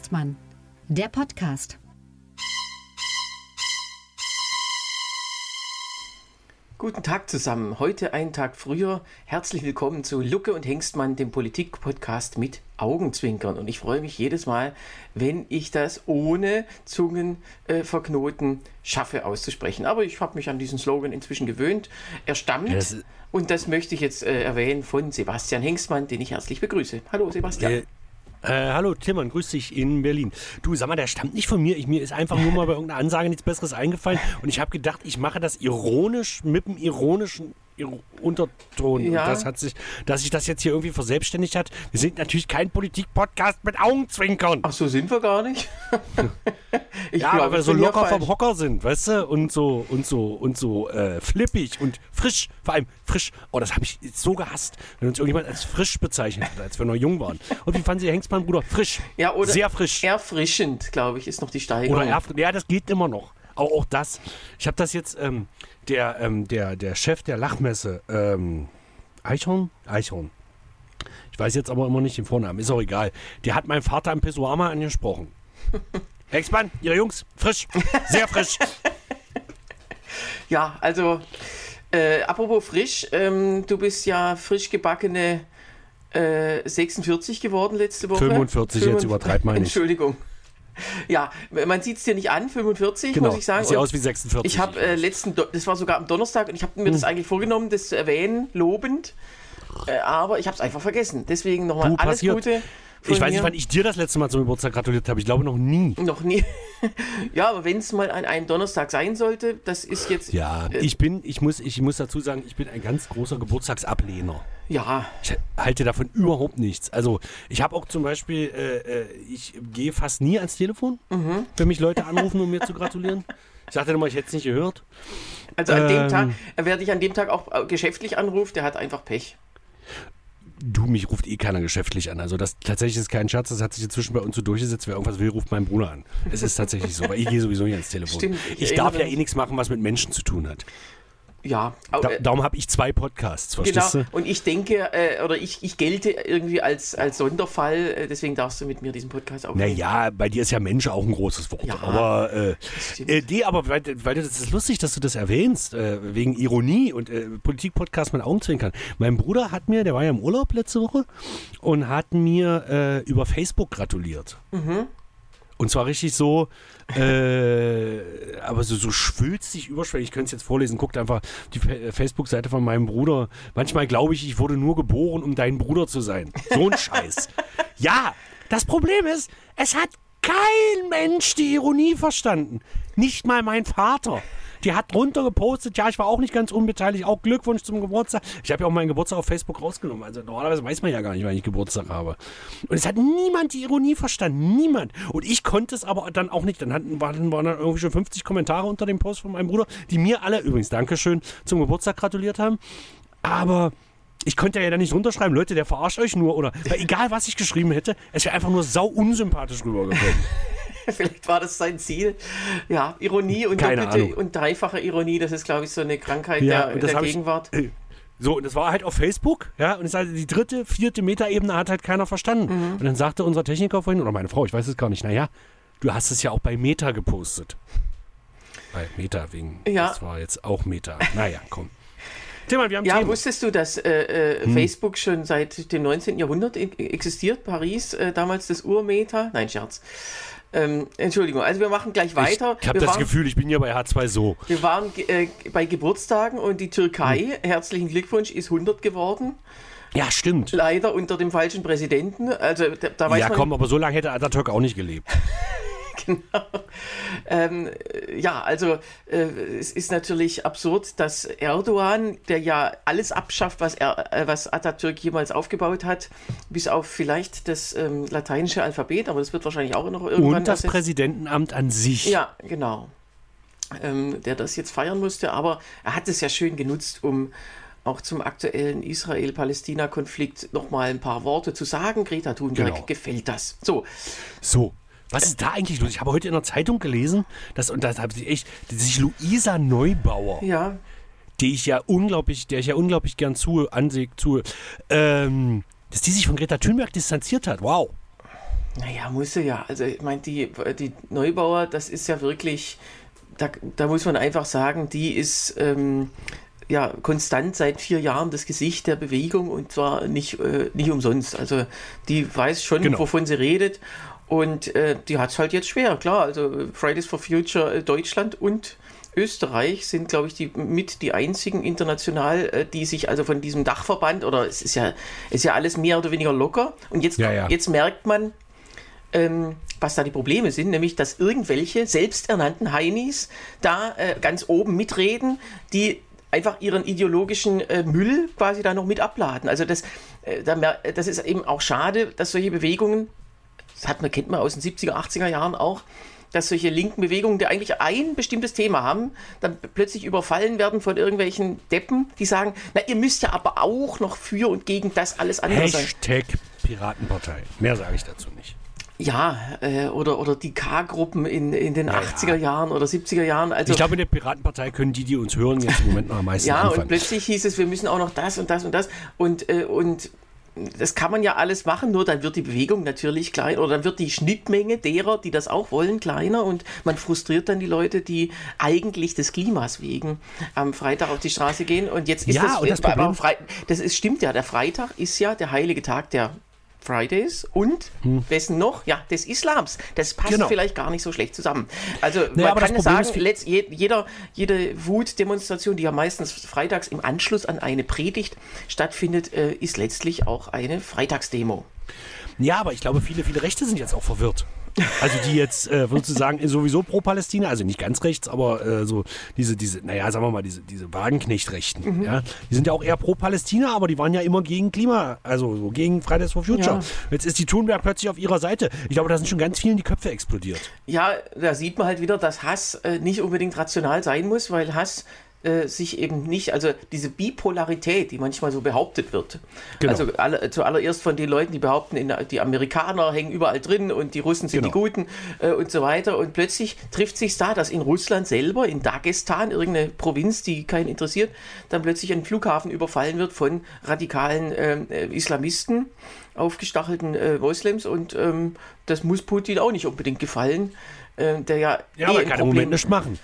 Hengstmann, der Podcast. Guten Tag zusammen. Heute einen Tag früher. Herzlich willkommen zu Lucke und Hengstmann, dem Politik-Podcast mit Augenzwinkern. Und ich freue mich jedes Mal, wenn ich das ohne Zungenverknoten äh, schaffe auszusprechen. Aber ich habe mich an diesen Slogan inzwischen gewöhnt. Er stammt, das und das möchte ich jetzt äh, erwähnen, von Sebastian Hengstmann, den ich herzlich begrüße. Hallo Sebastian. Äh, äh, hallo Timmann, grüß dich in Berlin. Du, sag mal, der stammt nicht von mir. Ich, mir ist einfach nur mal bei irgendeiner Ansage nichts Besseres eingefallen. Und ich habe gedacht, ich mache das ironisch mit einem ironischen Unterton. Ja. Das hat sich, dass sich das jetzt hier irgendwie verselbstständigt hat. Wir sind natürlich kein Politik-Podcast mit Augenzwinkern. Ach so, sind wir gar nicht. ja, glaub, weil wir so locker vom Hocker sind, weißt du? Und so und so und so äh, flippig und frisch. Vor allem frisch. Oh, das habe ich so gehasst, wenn uns irgendjemand als frisch bezeichnet hat, als wir noch jung waren. Und wie fanden Sie Hengstmann, Bruder? Frisch. Ja, oder sehr frisch. Erfrischend, glaube ich, ist noch die Steigerung. Oder ja, das geht immer noch. Auch, auch das. Ich habe das jetzt. Ähm, der, ähm, der, der Chef der Lachmesse, ähm, Eichhorn? Eichhorn. Ich weiß jetzt aber immer nicht den Vornamen, ist auch egal. Der hat meinen Vater im Pessoama angesprochen. Hexmann, Ihre Jungs, frisch, sehr frisch. ja, also, äh, apropos frisch, ähm, du bist ja frisch gebackene äh, 46 geworden letzte Woche. 45, 45 jetzt übertreibt man nicht. Entschuldigung. Ja, man sieht es dir nicht an, 45, genau. muss ich sagen. Sieht aus wie 46. Ich habe äh, letzten, das war sogar am Donnerstag und ich habe mir hm. das eigentlich vorgenommen, das zu erwähnen, lobend. Äh, aber ich habe es einfach vergessen. Deswegen nochmal alles passiert. Gute. Ich weiß nicht, wann ich dir das letzte Mal zum Geburtstag gratuliert habe. Ich glaube noch nie. Noch nie. ja, aber wenn es mal an einem Donnerstag sein sollte, das ist jetzt. Ja, äh, ich bin, ich muss, ich muss dazu sagen, ich bin ein ganz großer Geburtstagsablehner. Ja. Ich halte davon überhaupt nichts. Also ich habe auch zum Beispiel, äh, äh, ich gehe fast nie ans Telefon, mhm. wenn mich Leute anrufen, um mir zu gratulieren. Ich sagte nochmal, ich hätte es nicht gehört. Also an ähm, dem Tag, wer dich an dem Tag auch äh, geschäftlich anruft, der hat einfach Pech. Du, mich ruft eh keiner geschäftlich an. Also das tatsächlich ist kein Scherz, das hat sich inzwischen bei uns so durchgesetzt. Wer irgendwas will, ruft meinen Bruder an. Es ist tatsächlich so, weil ich gehe sowieso nicht ans Telefon. Stimmt, ich, ich darf ja eh nichts machen, was mit Menschen zu tun hat. Ja. Da, darum habe ich zwei Podcasts, verstehst genau. du? Und ich denke, äh, oder ich, ich gelte irgendwie als, als Sonderfall, äh, deswegen darfst du mit mir diesen Podcast aufnehmen. Naja, bei dir ist ja Mensch auch ein großes Wort. Ja, aber, äh, äh, nee, aber weil, weil das ist lustig, dass du das erwähnst, äh, wegen Ironie und äh, Politik-Podcast mit Augenzwinkern. Mein Bruder hat mir, der war ja im Urlaub letzte Woche und hat mir äh, über Facebook gratuliert. Mhm. Und zwar richtig so, äh, aber so, so schwülstig überschwellig. Ich könnte es jetzt vorlesen. Guckt einfach die Facebook-Seite von meinem Bruder. Manchmal glaube ich, ich wurde nur geboren, um dein Bruder zu sein. So ein Scheiß. Ja, das Problem ist, es hat kein Mensch die Ironie verstanden. Nicht mal mein Vater. Die hat drunter gepostet, ja, ich war auch nicht ganz unbeteiligt, auch Glückwunsch zum Geburtstag. Ich habe ja auch meinen Geburtstag auf Facebook rausgenommen. Also normalerweise weiß man ja gar nicht, wann ich Geburtstag habe. Und es hat niemand die Ironie verstanden. Niemand. Und ich konnte es aber dann auch nicht. Dann hatten, waren, waren dann irgendwie schon 50 Kommentare unter dem Post von meinem Bruder, die mir alle, übrigens Dankeschön, zum Geburtstag gratuliert haben. Aber ich konnte ja dann nicht runterschreiben, Leute, der verarscht euch nur. Oder egal, was ich geschrieben hätte, es wäre einfach nur sau unsympathisch rübergekommen. Vielleicht war das sein Ziel. Ja, Ironie und Keine doppelte Ahnung. und dreifache Ironie, das ist, glaube ich, so eine Krankheit ja, der, der Gegenwart. Ich, so, und das war halt auf Facebook, ja, und es halt die dritte, vierte Metaebene hat halt keiner verstanden. Mhm. Und dann sagte unser Techniker vorhin, oder meine Frau, ich weiß es gar nicht, naja, du hast es ja auch bei Meta gepostet. Bei Meta wegen, ja. das war jetzt auch Meta. Naja, komm. Thema, wir haben ja, Themen. wusstest du, dass äh, äh, hm. Facebook schon seit dem 19. Jahrhundert e-, existiert? Paris, äh, damals das Urmeta? Nein, Scherz. Ähm, Entschuldigung, also wir machen gleich weiter. Ich, habe das waren, Gefühl, ich bin hier bei H2 so. Wir waren äh, bei Geburtstagen und die Türkei, hm. herzlichen Glückwunsch, ist 100 geworden. Ja, stimmt. Leider unter dem falschen Präsidenten. Also, da, da ja, komm, aber so lange hätte Atatürk auch nicht gelebt. genau. Ähm, ja, also äh, es ist natürlich absurd, dass Erdogan, der ja alles abschafft, was, er, äh, was Atatürk jemals aufgebaut hat, bis auf vielleicht das ähm, lateinische Alphabet, aber das wird wahrscheinlich auch noch irgendwann. Und das. Präsidentenamt an sich. Ja, genau. Ähm, der das jetzt feiern musste, aber er hat es ja schön genutzt, um auch zum aktuellen Israel-Palästina-Konflikt nochmal ein paar Worte zu sagen. Greta Thunberg genau. gefällt das. So. So, was ist da eigentlich los? Ich habe heute in der Zeitung gelesen, dass, und da habe ich echt, sich Luisa Neubauer, ja. die ich ja unglaublich, der ich ja unglaublich gern zu, ansehe, zu, ähm, dass die sich von Greta Thunberg distanziert hat. Wow. Naja, muss sie ja. Also ich meine, die, die Neubauer, das ist ja wirklich, da, da muss man einfach sagen, die ist ähm, ja konstant seit vier Jahren das Gesicht der Bewegung und zwar nicht, äh, nicht umsonst. Also die weiß schon, genau. wovon sie redet. Und äh, die hat es halt jetzt schwer, klar. Also Fridays for Future äh, Deutschland und Österreich sind, glaube ich, die mit die einzigen international, äh, die sich also von diesem Dachverband oder es ist ja, ist ja alles mehr oder weniger locker. Und jetzt, ja, ja. jetzt merkt man, ähm, was da die Probleme sind, nämlich dass irgendwelche selbsternannten Heinis da äh, ganz oben mitreden, die einfach ihren ideologischen äh, Müll quasi da noch mit abladen. Also das, äh, das ist eben auch schade, dass solche Bewegungen, das hat man, kennt man aus den 70er, 80er Jahren auch, dass solche linken Bewegungen, die eigentlich ein bestimmtes Thema haben, dann plötzlich überfallen werden von irgendwelchen Deppen, die sagen, na, ihr müsst ja aber auch noch für und gegen das alles andere sein. Hashtag Piratenpartei. Mehr sage ich dazu nicht. Ja, äh, oder, oder die K-Gruppen in, in den ja, 80er Jahren oder 70er Jahren. Also, ich glaube, in der Piratenpartei können die, die uns hören, jetzt im Moment noch am meisten Ja, anfangen. und plötzlich hieß es, wir müssen auch noch das und das und das. Und, äh, und das kann man ja alles machen, nur dann wird die Bewegung natürlich kleiner oder dann wird die Schnittmenge derer, die das auch wollen, kleiner und man frustriert dann die Leute, die eigentlich des Klimas wegen am Freitag auf die Straße gehen. Und jetzt ist ja, das, und das, Problem, das ist, stimmt ja, der Freitag ist ja der heilige Tag der Fridays und hm. wessen noch? Ja, des Islams. Das passt genau. vielleicht gar nicht so schlecht zusammen. Also naja, man kann sagen, letzt, jeder, jede Wutdemonstration, die ja meistens freitags im Anschluss an eine Predigt stattfindet, äh, ist letztlich auch eine Freitagsdemo. Ja, aber ich glaube, viele, viele Rechte sind jetzt auch verwirrt. Also die jetzt, äh, würdest du sagen, sowieso pro Palästina, also nicht ganz rechts, aber äh, so diese, diese, naja, sagen wir mal, diese, diese Wagenknecht-Rechten, mhm. ja, die sind ja auch eher pro Palästina, aber die waren ja immer gegen Klima, also so gegen Fridays for Future. Ja. Jetzt ist die Thunberg plötzlich auf ihrer Seite. Ich glaube, da sind schon ganz vielen die Köpfe explodiert. Ja, da sieht man halt wieder, dass Hass äh, nicht unbedingt rational sein muss, weil Hass äh, sich eben nicht, also diese Bipolarität, die manchmal so behauptet wird. Genau. Also alle, zuallererst von den Leuten, die behaupten, in, die Amerikaner hängen überall drin und die Russen sind genau. die Guten äh, und so weiter. Und plötzlich trifft sich da, dass in Russland selber, in Dagestan, irgendeine Provinz, die keinen interessiert, dann plötzlich ein Flughafen überfallen wird von radikalen äh, Islamisten, aufgestachelten äh, Moslems und ähm, das muss Putin auch nicht unbedingt gefallen. Äh, der ja, ja eh aber kann im Moment nicht machen.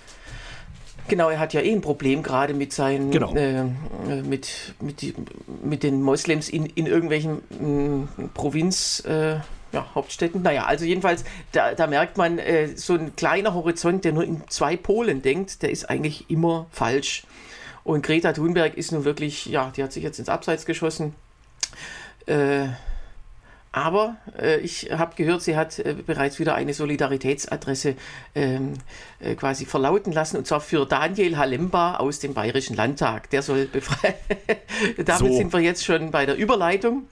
Genau, er hat ja eh ein Problem gerade mit seinen, genau. äh, mit, mit, die, mit den Moslems in, in irgendwelchen äh, Provinz, äh, ja, Hauptstädten. Naja, also jedenfalls, da, da merkt man, äh, so ein kleiner Horizont, der nur in zwei Polen denkt, der ist eigentlich immer falsch. Und Greta Thunberg ist nun wirklich, ja, die hat sich jetzt ins Abseits geschossen. Äh, aber äh, ich habe gehört, sie hat äh, bereits wieder eine Solidaritätsadresse ähm, äh, quasi verlauten lassen, und zwar für Daniel Halemba aus dem Bayerischen Landtag. Der soll befreien. Damit so. sind wir jetzt schon bei der Überleitung.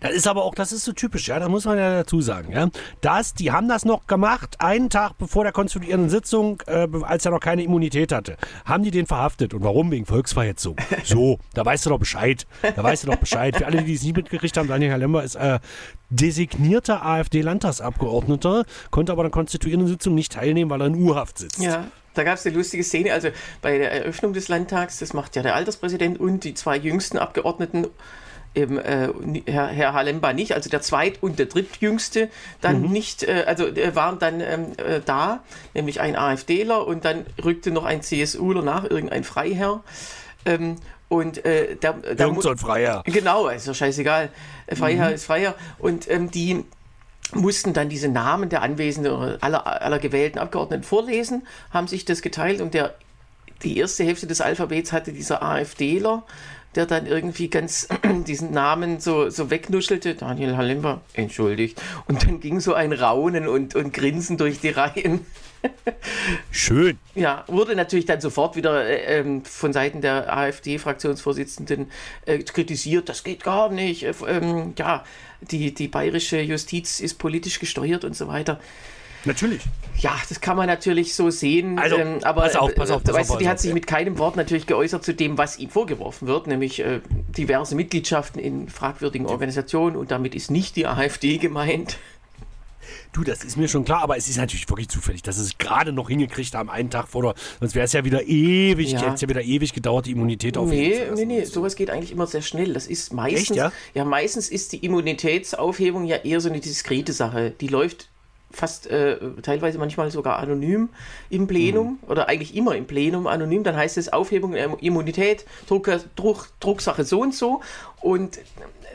Das ist aber auch, das ist so typisch, ja, da muss man ja dazu sagen, ja. Das, die haben das noch gemacht, einen Tag bevor der konstituierenden Sitzung, äh, als er noch keine Immunität hatte, haben die den verhaftet. Und warum? Wegen Volksverhetzung. So, da weißt du doch Bescheid. Da weißt du doch Bescheid. Für alle, die es nie mitgekriegt haben, Daniel Herr Lemmer ist äh, designierter AfD-Landtagsabgeordneter, konnte aber an der konstituierenden Sitzung nicht teilnehmen, weil er in Urhaft sitzt. Ja. Da gab es eine lustige Szene, also bei der Eröffnung des Landtags, das macht ja der Alterspräsident und die zwei jüngsten Abgeordneten eben äh, Herr, Herr Halemba nicht, also der zweit- und der drittjüngste dann mhm. nicht, äh, also äh, waren dann ähm, äh, da, nämlich ein AfDler und dann rückte noch ein CSUler nach, irgendein Freiherr. Ähm, und äh, da, da Irgend so ein Freiherr. Genau, ist ja scheißegal. Freiherr mhm. ist Freiherr. Und ähm, die mussten dann diese Namen der Anwesenden aller, aller gewählten Abgeordneten vorlesen, haben sich das geteilt und der, die erste Hälfte des Alphabets hatte dieser AfDler der dann irgendwie ganz diesen Namen so, so wegnuschelte. Daniel Halimba, entschuldigt. Und dann ging so ein Raunen und, und Grinsen durch die Reihen. Schön. Ja, wurde natürlich dann sofort wieder äh, ähm, von Seiten der AfD-Fraktionsvorsitzenden äh, kritisiert. Das geht gar nicht. Äh, ähm, ja, die, die bayerische Justiz ist politisch gesteuert und so weiter. Natürlich. Ja, das kann man natürlich so sehen. Also, ähm, aber pass auf, pass auf, pass weißt auf, du, die hat sich mit keinem Wort natürlich geäußert zu dem, was ihm vorgeworfen wird, nämlich äh, diverse Mitgliedschaften in fragwürdigen Organisationen und damit ist nicht die AfD gemeint. Du, das ist mir schon klar, aber es ist natürlich wirklich zufällig, dass es gerade noch hingekriegt haben, einen Tag vor der, sonst wäre es ja wieder ewig, Ja. hätte es ja wieder ewig gedauert, die Immunität auf Nee, nee, nee, sowas geht eigentlich immer sehr schnell. Das ist meistens, Echt, ja? ja? meistens ist die Immunitätsaufhebung ja eher so eine diskrete Sache. Die läuft fast äh, teilweise manchmal sogar anonym im Plenum Mhm. oder eigentlich immer im Plenum anonym. Dann heißt es Aufhebung der Immunität, Druck, Druck, Drucksache so und so. Und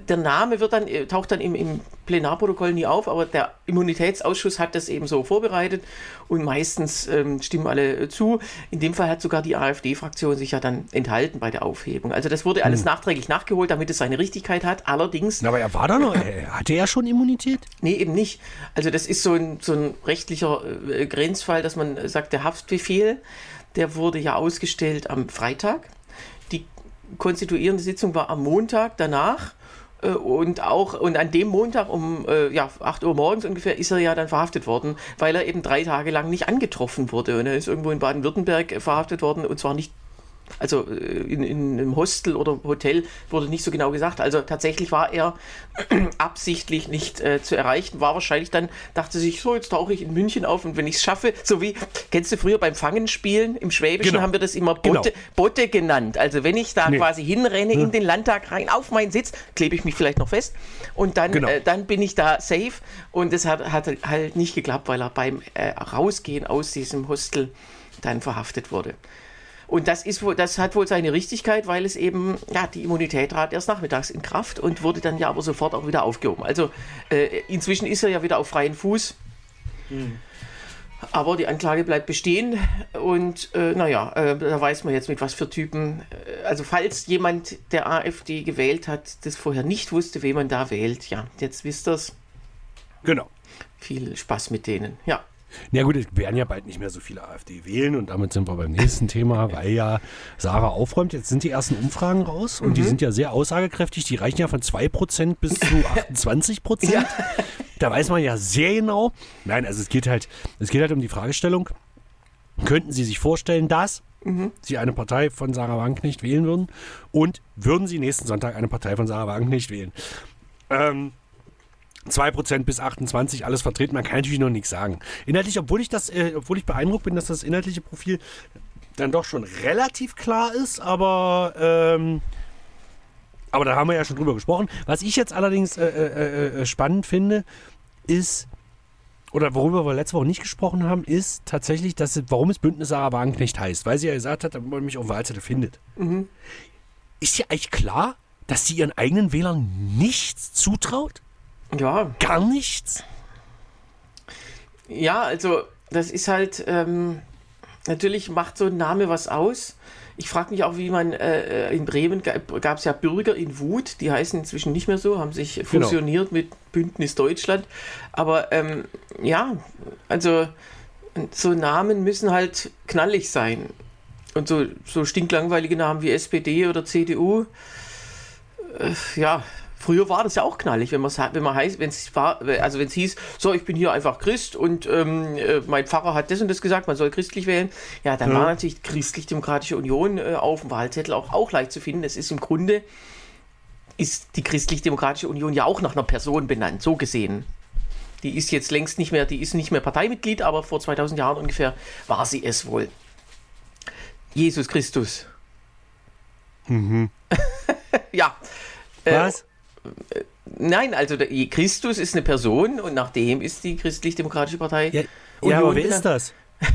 der Name wird dann, äh, taucht dann im, im Plenarprotokoll nie auf, aber der Immunitätsausschuss hat das eben so vorbereitet und meistens ähm, stimmen alle äh, zu. In dem Fall hat sogar die AfD-Fraktion sich ja dann enthalten bei der Aufhebung. Also das wurde alles nachträglich nachgeholt, damit es seine Richtigkeit hat. Allerdings Aber er war da noch, er, hatte er schon Immunität? Nee, eben nicht. Also das ist so ein, so ein rechtlicher äh, Grenzfall, dass man sagt, der Haftbefehl, der wurde ja ausgestellt am Freitag. Die konstituierende Sitzung war am Montag danach. Äh, Und auch, und an dem Montag um äh, ja, 8 Uhr morgens ungefähr ist er ja dann verhaftet worden, weil er eben drei Tage lang nicht angetroffen wurde. Und er ist irgendwo in Baden-Württemberg verhaftet worden und zwar nicht also äh, in, in einem Hostel oder Hotel wurde nicht so genau gesagt. Also tatsächlich war er absichtlich nicht äh, zu erreichen, war wahrscheinlich dann, dachte sich, so, jetzt tauche ich in München auf und wenn ich es schaffe, so wie, kennst du früher beim Fangenspielen im Schwäbischen Genau. haben wir das immer Genau. Botte, Botte genannt. Also wenn ich da Nee. quasi hinrenne in den Landtag rein, auf meinen Sitz, klebe ich mich vielleicht noch fest und dann, Genau. äh, dann bin ich da safe und das hat, hat halt nicht geklappt, weil er beim äh, Rausgehen aus diesem Hostel dann verhaftet wurde. Und das ist das hat wohl seine Richtigkeit, weil es eben, ja, die Immunität trat erst nachmittags in Kraft und wurde dann ja aber sofort auch wieder aufgehoben. Also äh, inzwischen ist er ja wieder auf freien Fuß. Aber die Anklage bleibt bestehen und äh, naja, äh, da weiß man jetzt mit was für Typen. Äh, also falls jemand der AfD gewählt hat, das vorher nicht wusste, wen man da wählt, ja, jetzt wisst ihr's. Genau. Viel Spaß mit denen, ja. Na gut, es werden ja bald nicht mehr so viele AfD wählen und damit sind wir beim nächsten Thema, weil ja Sarah aufräumt. Jetzt sind die ersten Umfragen raus und die sind ja sehr aussagekräftig. Die reichen ja von 2% bis zu 28%. Ja. Da weiß man ja sehr genau. Nein, also es geht halt, es geht halt um die Fragestellung. Könnten Sie sich vorstellen, dass Sie eine Partei von Sarah Wagenknecht wählen würden? Und würden Sie nächsten Sonntag eine Partei von Sarah Wagenknecht wählen? Ähm, 2% bis 28, alles vertreten. Man kann natürlich noch nichts sagen. Inhaltlich, obwohl ich das, äh, obwohl ich beeindruckt bin, dass das inhaltliche Profil dann doch schon relativ klar ist, aber ähm, aber da haben wir ja schon drüber gesprochen. Was ich jetzt allerdings äh, äh, äh, spannend finde, ist oder worüber wir letzte Woche nicht gesprochen haben, ist tatsächlich, dass warum es Bündnis Sarah Wagenknecht heißt. Weil sie ja gesagt hat, damit man mich auf Wahlzettel findet. Ist ja eigentlich klar, dass sie ihren eigenen Wählern nichts zutraut? Ja, Gar nichts? Ja, also das ist halt, ähm, natürlich macht so ein Name was aus. Ich frage mich auch, wie man, äh, in Bremen gab es ja Bürger in Wut, die heißen inzwischen nicht mehr so, haben sich fusioniert mit Bündnis Deutschland. Aber ähm, ja, also so Namen müssen halt knallig sein. Und so, so stinklangweilige Namen wie SPD oder CDU, äh, ja, früher war das ja auch knallig, wenn man wenn man heißt, wenn es war, also wenn es hieß, so ich bin hier einfach Christ und ähm, äh, mein Pfarrer hat das und das gesagt, man soll christlich wählen. Ja, dann war natürlich Christlich-Demokratische Union äh, auf dem Wahlzettel auch, auch leicht zu finden. Das ist im Grunde ist die Christlich-Demokratische Union ja auch nach einer Person benannt, so gesehen. Die ist jetzt längst nicht mehr, die ist nicht mehr Parteimitglied, aber vor 2000 Jahren ungefähr war sie es wohl. Jesus Christus. ja. Äh, Was? Nein, also der Christus ist eine Person und nach dem ist die Christlich-Demokratische Partei. Ja, ja aber wer ist das?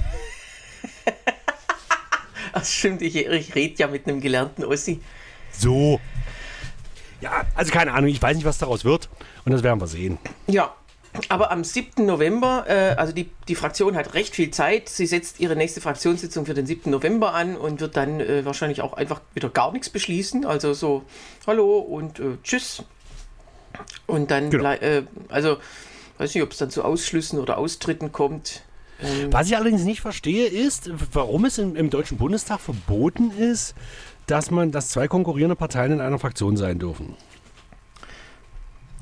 Ach, stimmt, ich, ich rede ja mit einem gelernten Ossi. So. Ja, also keine Ahnung, ich weiß nicht, was daraus wird. Und das werden wir sehen. Ja, aber am 7. November, äh, also die, die Fraktion hat recht viel Zeit. Sie setzt ihre nächste Fraktionssitzung für den 7. November an und wird dann äh, wahrscheinlich auch einfach wieder gar nichts beschließen. Also so, hallo und äh, tschüss. Und dann, Genau. äh, also, weiß nicht, ob es dann zu Ausschlüssen oder Austritten kommt. Ähm, Was ich allerdings nicht verstehe, ist, warum es im, im Deutschen Bundestag verboten ist, dass man, dass zwei konkurrierende Parteien in einer Fraktion sein dürfen.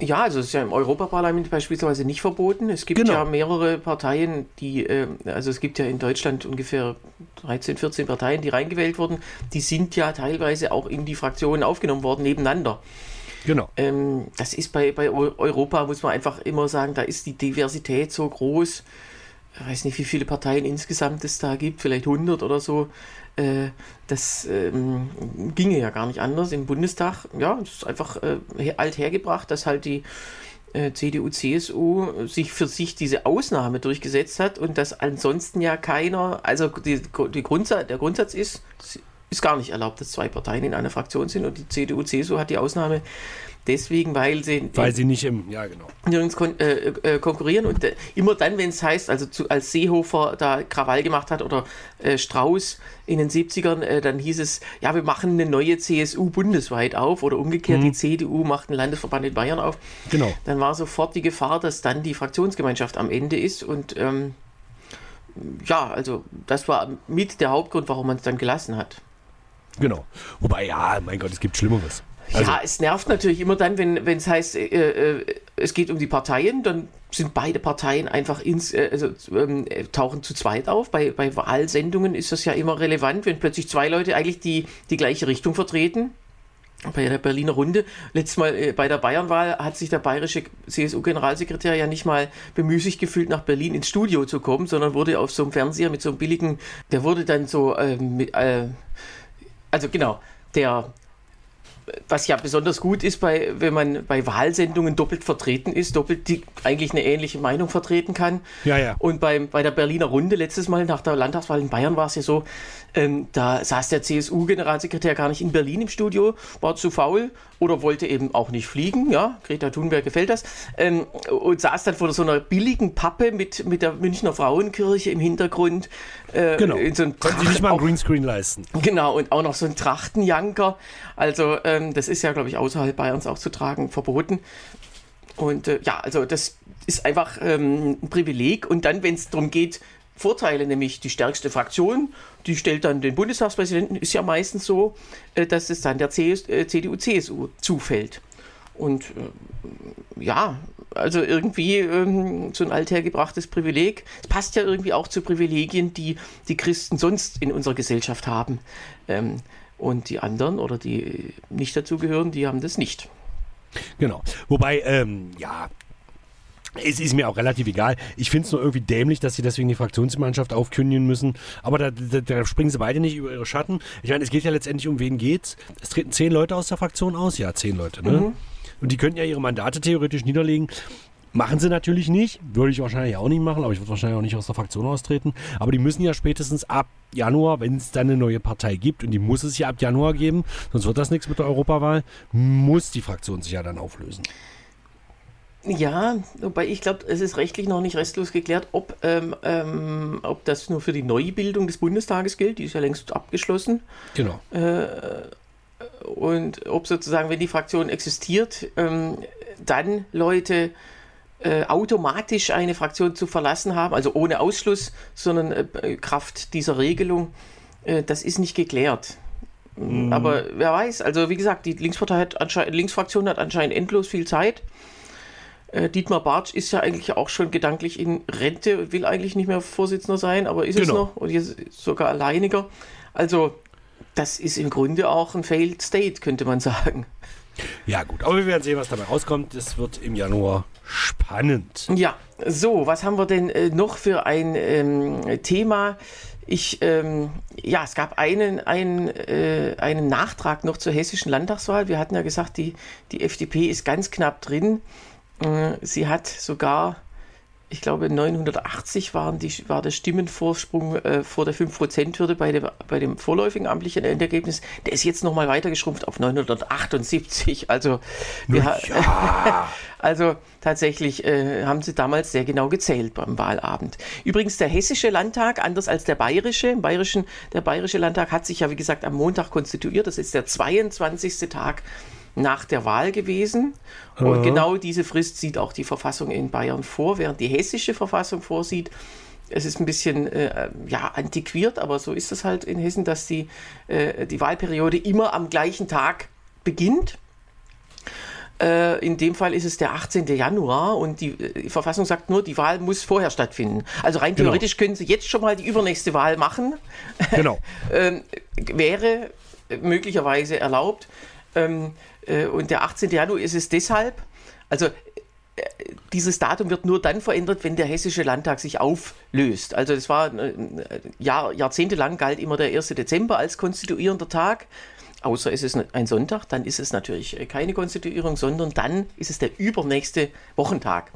Ja, also es ist ja im Europaparlament beispielsweise nicht verboten. Es gibt Genau. ja mehrere Parteien, die, äh, also es gibt ja in Deutschland ungefähr 13, 14 Parteien, die reingewählt wurden. Die sind ja teilweise auch in die Fraktionen aufgenommen worden, nebeneinander. Genau. Ähm, das ist bei, bei Europa, muss man einfach immer sagen, da ist die Diversität so groß. Ich weiß nicht, wie viele Parteien insgesamt es da gibt, vielleicht 100 oder so. Äh, das ähm, ginge ja gar nicht anders im Bundestag. Ja, es ist einfach äh, alt hergebracht, dass halt die äh, CDU, CSU sich für sich diese Ausnahme durchgesetzt hat und dass ansonsten ja keiner, also die, die Grundsatz, der Grundsatz ist, ist gar nicht erlaubt, dass zwei Parteien in einer Fraktion sind und die CDU, CSU hat die Ausnahme deswegen, weil sie weil sie nicht im ja genau nirgends kon äh, äh, konkurrieren und äh, immer dann, wenn es heißt, also zu, als Seehofer da Krawall gemacht hat oder äh, Strauß in den 70ern, äh, dann hieß es, ja, wir machen eine neue CSU bundesweit auf oder umgekehrt, mhm. die CDU macht einen Landesverband in Bayern auf. Genau. Dann war sofort die Gefahr, dass dann die Fraktionsgemeinschaft am Ende ist und ähm, ja, also das war mit der Hauptgrund, warum man es dann gelassen hat. Genau. Wobei, ja, mein Gott, es gibt Schlimmeres. Also, ja, es nervt natürlich immer dann, wenn es heißt, äh, äh, es geht um die Parteien, dann sind beide Parteien einfach ins, äh, also, ähm, tauchen zu zweit auf. Bei, bei Wahlsendungen ist das ja immer relevant, wenn plötzlich zwei Leute eigentlich die, die gleiche Richtung vertreten. Bei der Berliner Runde, letztes Mal äh, bei der Bayernwahl hat sich der bayerische CSU-Generalsekretär ja nicht mal bemüßigt gefühlt, nach Berlin ins Studio zu kommen, sondern wurde auf so einem Fernseher mit so einem billigen, der wurde dann so, äh, mit, äh, also genau, der was ja besonders gut ist, bei, wenn man bei Wahlsendungen doppelt vertreten ist, doppelt die eigentlich eine ähnliche Meinung vertreten kann. Ja, ja. Und beim, bei der Berliner Runde letztes Mal nach der Landtagswahl in Bayern war es ja so, ähm, da saß der CSU-Generalsekretär gar nicht in Berlin im Studio, war zu faul oder wollte eben auch nicht fliegen. Ja, Greta Thunberg gefällt das. Ähm, und saß dann vor so einer billigen Pappe mit, mit der Münchner Frauenkirche im Hintergrund. Äh, genau. In so Können Sie nicht mal ein Greenscreen leisten. Genau, und auch noch so ein Trachtenjanker. Also, ähm, das ist ja, glaube ich, außerhalb Bayerns auch zu tragen verboten. Und äh, ja, also das ist einfach ähm, ein Privileg. Und dann, wenn es darum geht, Vorteile, nämlich die stärkste Fraktion, die stellt dann den Bundestagspräsidenten, ist ja meistens so, äh, dass es dann der CDU-CSU äh, zufällt. Und äh, ja, also irgendwie ähm, so ein althergebrachtes Privileg. Es passt ja irgendwie auch zu Privilegien, die die Christen sonst in unserer Gesellschaft haben. Ähm, und die anderen oder die nicht dazugehören, die haben das nicht. Genau. Wobei, ähm, ja, es ist mir auch relativ egal. Ich finde es nur irgendwie dämlich, dass sie deswegen die Fraktionsmannschaft aufkündigen müssen. Aber da, da, da, springen sie beide nicht über ihre Schatten. Ich meine, es geht ja letztendlich um wen geht's. Es treten zehn Leute aus der Fraktion aus. Ja, zehn Leute, ne? Mhm. Und die könnten ja ihre Mandate theoretisch niederlegen. Machen sie natürlich nicht. Würde ich wahrscheinlich auch nicht machen, aber ich würde wahrscheinlich auch nicht aus der Fraktion austreten. Aber die müssen ja spätestens ab Januar, wenn es dann eine neue Partei gibt, und die muss es ja ab Januar geben, sonst wird das nichts mit der Europawahl, muss die Fraktion sich ja dann auflösen. Ja, wobei ich glaube, es ist rechtlich noch nicht restlos geklärt, ob, ähm, ähm, ob das nur für die Neubildung des Bundestages gilt, die ist ja längst abgeschlossen. Genau. Äh, und ob sozusagen, wenn die Fraktion existiert, ähm, dann Leute äh, automatisch eine Fraktion zu verlassen haben, also ohne Ausschluss, sondern äh, Kraft dieser Regelung, äh, das ist nicht geklärt. Mhm. Aber wer weiß, also wie gesagt, die Linkspartei hat Linksfraktion hat anscheinend endlos viel Zeit. Äh, Dietmar Bartsch ist ja eigentlich auch schon gedanklich in Rente und will eigentlich nicht mehr Vorsitzender sein, aber ist genau. es noch und jetzt sogar alleiniger. Also, das ist im Grunde auch ein Failed State, könnte man sagen. Ja, gut, aber wir werden sehen, was dabei rauskommt. Es wird im Januar spannend. Ja, so, was haben wir denn äh, noch für ein ähm, Thema? Ich, ähm, ja, es gab einen, einen, äh, einen Nachtrag noch zur hessischen Landtagswahl. Wir hatten ja gesagt, die, die FDP ist ganz knapp drin. Äh, sie hat sogar, ich glaube, 980 waren die, war der Stimmenvorsprung äh, vor der 5%-Hürde bei, bei dem vorläufigen amtlichen Endergebnis. Der ist jetzt nochmal weitergeschrumpft auf 978. Also, ja. also tatsächlich äh, haben sie damals sehr genau gezählt beim Wahlabend. Übrigens, der hessische Landtag, anders als der bayerische, im bayerischen, der bayerische Landtag hat sich ja, wie gesagt, am Montag konstituiert. Das ist der 22. Tag nach der Wahl gewesen. Und Aha. genau diese Frist sieht auch die Verfassung in Bayern vor, während die hessische Verfassung vorsieht. Es ist ein bisschen äh, ja, antiquiert, aber so ist es halt in Hessen, dass die, äh, die Wahlperiode immer am gleichen Tag beginnt. Äh, in dem Fall ist es der 18. Januar und die, die, Verfassung sagt nur, die Wahl muss vorher stattfinden. Also rein genau. theoretisch können Sie jetzt schon mal die übernächste Wahl machen. Genau. ähm, wäre möglicherweise erlaubt. Ähm, äh, und der 18. Januar ist es deshalb, also dieses Datum wird nur dann verändert, wenn der Hessische Landtag sich auflöst. Also es war äh, Jahr, jahrzehntelang galt immer der 1. Dezember als konstituierender Tag. Außer es ist ein Sonntag, dann ist es natürlich keine Konstituierung, sondern dann ist es der übernächste Wochentag.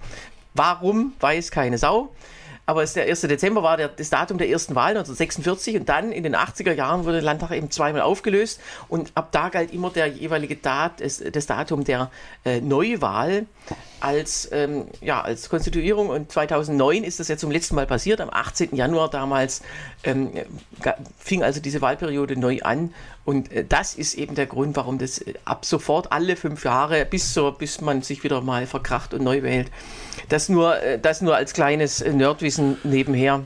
Warum, weiß keine Sau. Aber es der 1. Dezember war der, das Datum der ersten Wahl 1946 und dann in den 80er Jahren wurde der Landtag eben zweimal aufgelöst und ab da galt immer der jeweilige Dat, das Datum der äh, Neuwahl als, ähm, ja, als Konstituierung und 2009 ist das ja zum letzten Mal passiert. Am 18. Januar damals ähm, fing also diese Wahlperiode neu an und äh, das ist eben der Grund, warum das äh, ab sofort alle fünf Jahre bis, so, bis man sich wieder mal verkracht und neu wählt. Das nur, äh, das nur als kleines äh, Nerdwissen nebenher.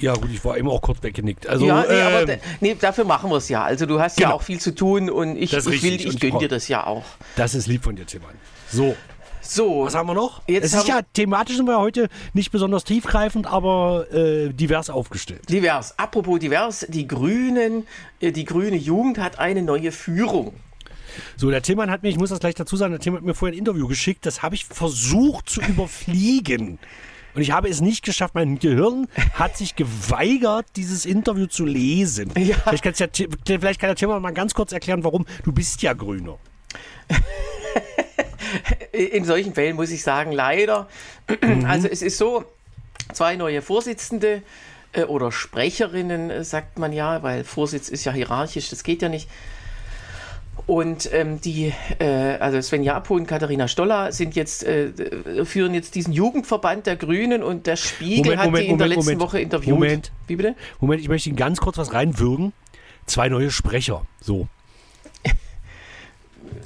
Ja, gut, ich war eben auch kurz weggenickt. Also, ja, nee, aber ähm, nee, dafür machen wir es ja. Also du hast genau. ja auch viel zu tun und ich, ich will, ich gönne dir das ja auch. Das ist lieb von dir, Timon. So, so. Was haben wir noch? Jetzt es ist ja thematisch sind wir heute nicht besonders tiefgreifend, aber äh, divers aufgestellt. Divers. Apropos divers, die Grünen, äh, die grüne Jugend hat eine neue Führung. So, der Tillmann hat mir, ich muss das gleich dazu sagen, der Tillmann hat mir vorher ein Interview geschickt, das habe ich versucht zu überfliegen. Und ich habe es nicht geschafft. Mein Gehirn hat sich geweigert, dieses Interview zu lesen. Ja. Vielleicht, ja, vielleicht kann der Tillmann mal ganz kurz erklären, warum. Du bist ja Grüner. in solchen Fällen muss ich sagen, leider. Mhm. Also es ist so, zwei neue Vorsitzende äh, oder Sprecherinnen, äh, sagt man ja, weil Vorsitz ist ja hierarchisch, das geht ja nicht. Und ähm, die, äh, also Sven Japo und Katharina Stoller sind jetzt, äh, führen jetzt diesen Jugendverband der Grünen und der Spiegel Moment, hat Moment, die in Moment, der letzten Woche interviewt. Moment. Wie bitte? Moment, ich möchte Ihnen ganz kurz was reinwürgen. Zwei neue Sprecher. So.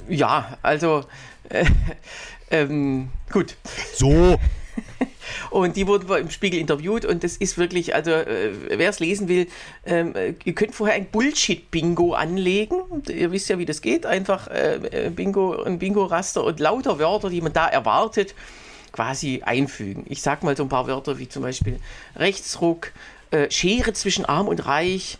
ja, also äh, ähm, gut. So. Und die wurden im Spiegel interviewt und das ist wirklich, also äh, wer es lesen will, ähm, ihr könnt vorher ein Bullshit-Bingo anlegen. Ihr wisst ja, wie das geht. Einfach äh, Bingo, ein Bingo-Raster und lauter Wörter, die man da erwartet, quasi einfügen. Ich sag mal so ein paar Wörter wie zum Beispiel Rechtsruck, äh, Schere zwischen Arm und Reich,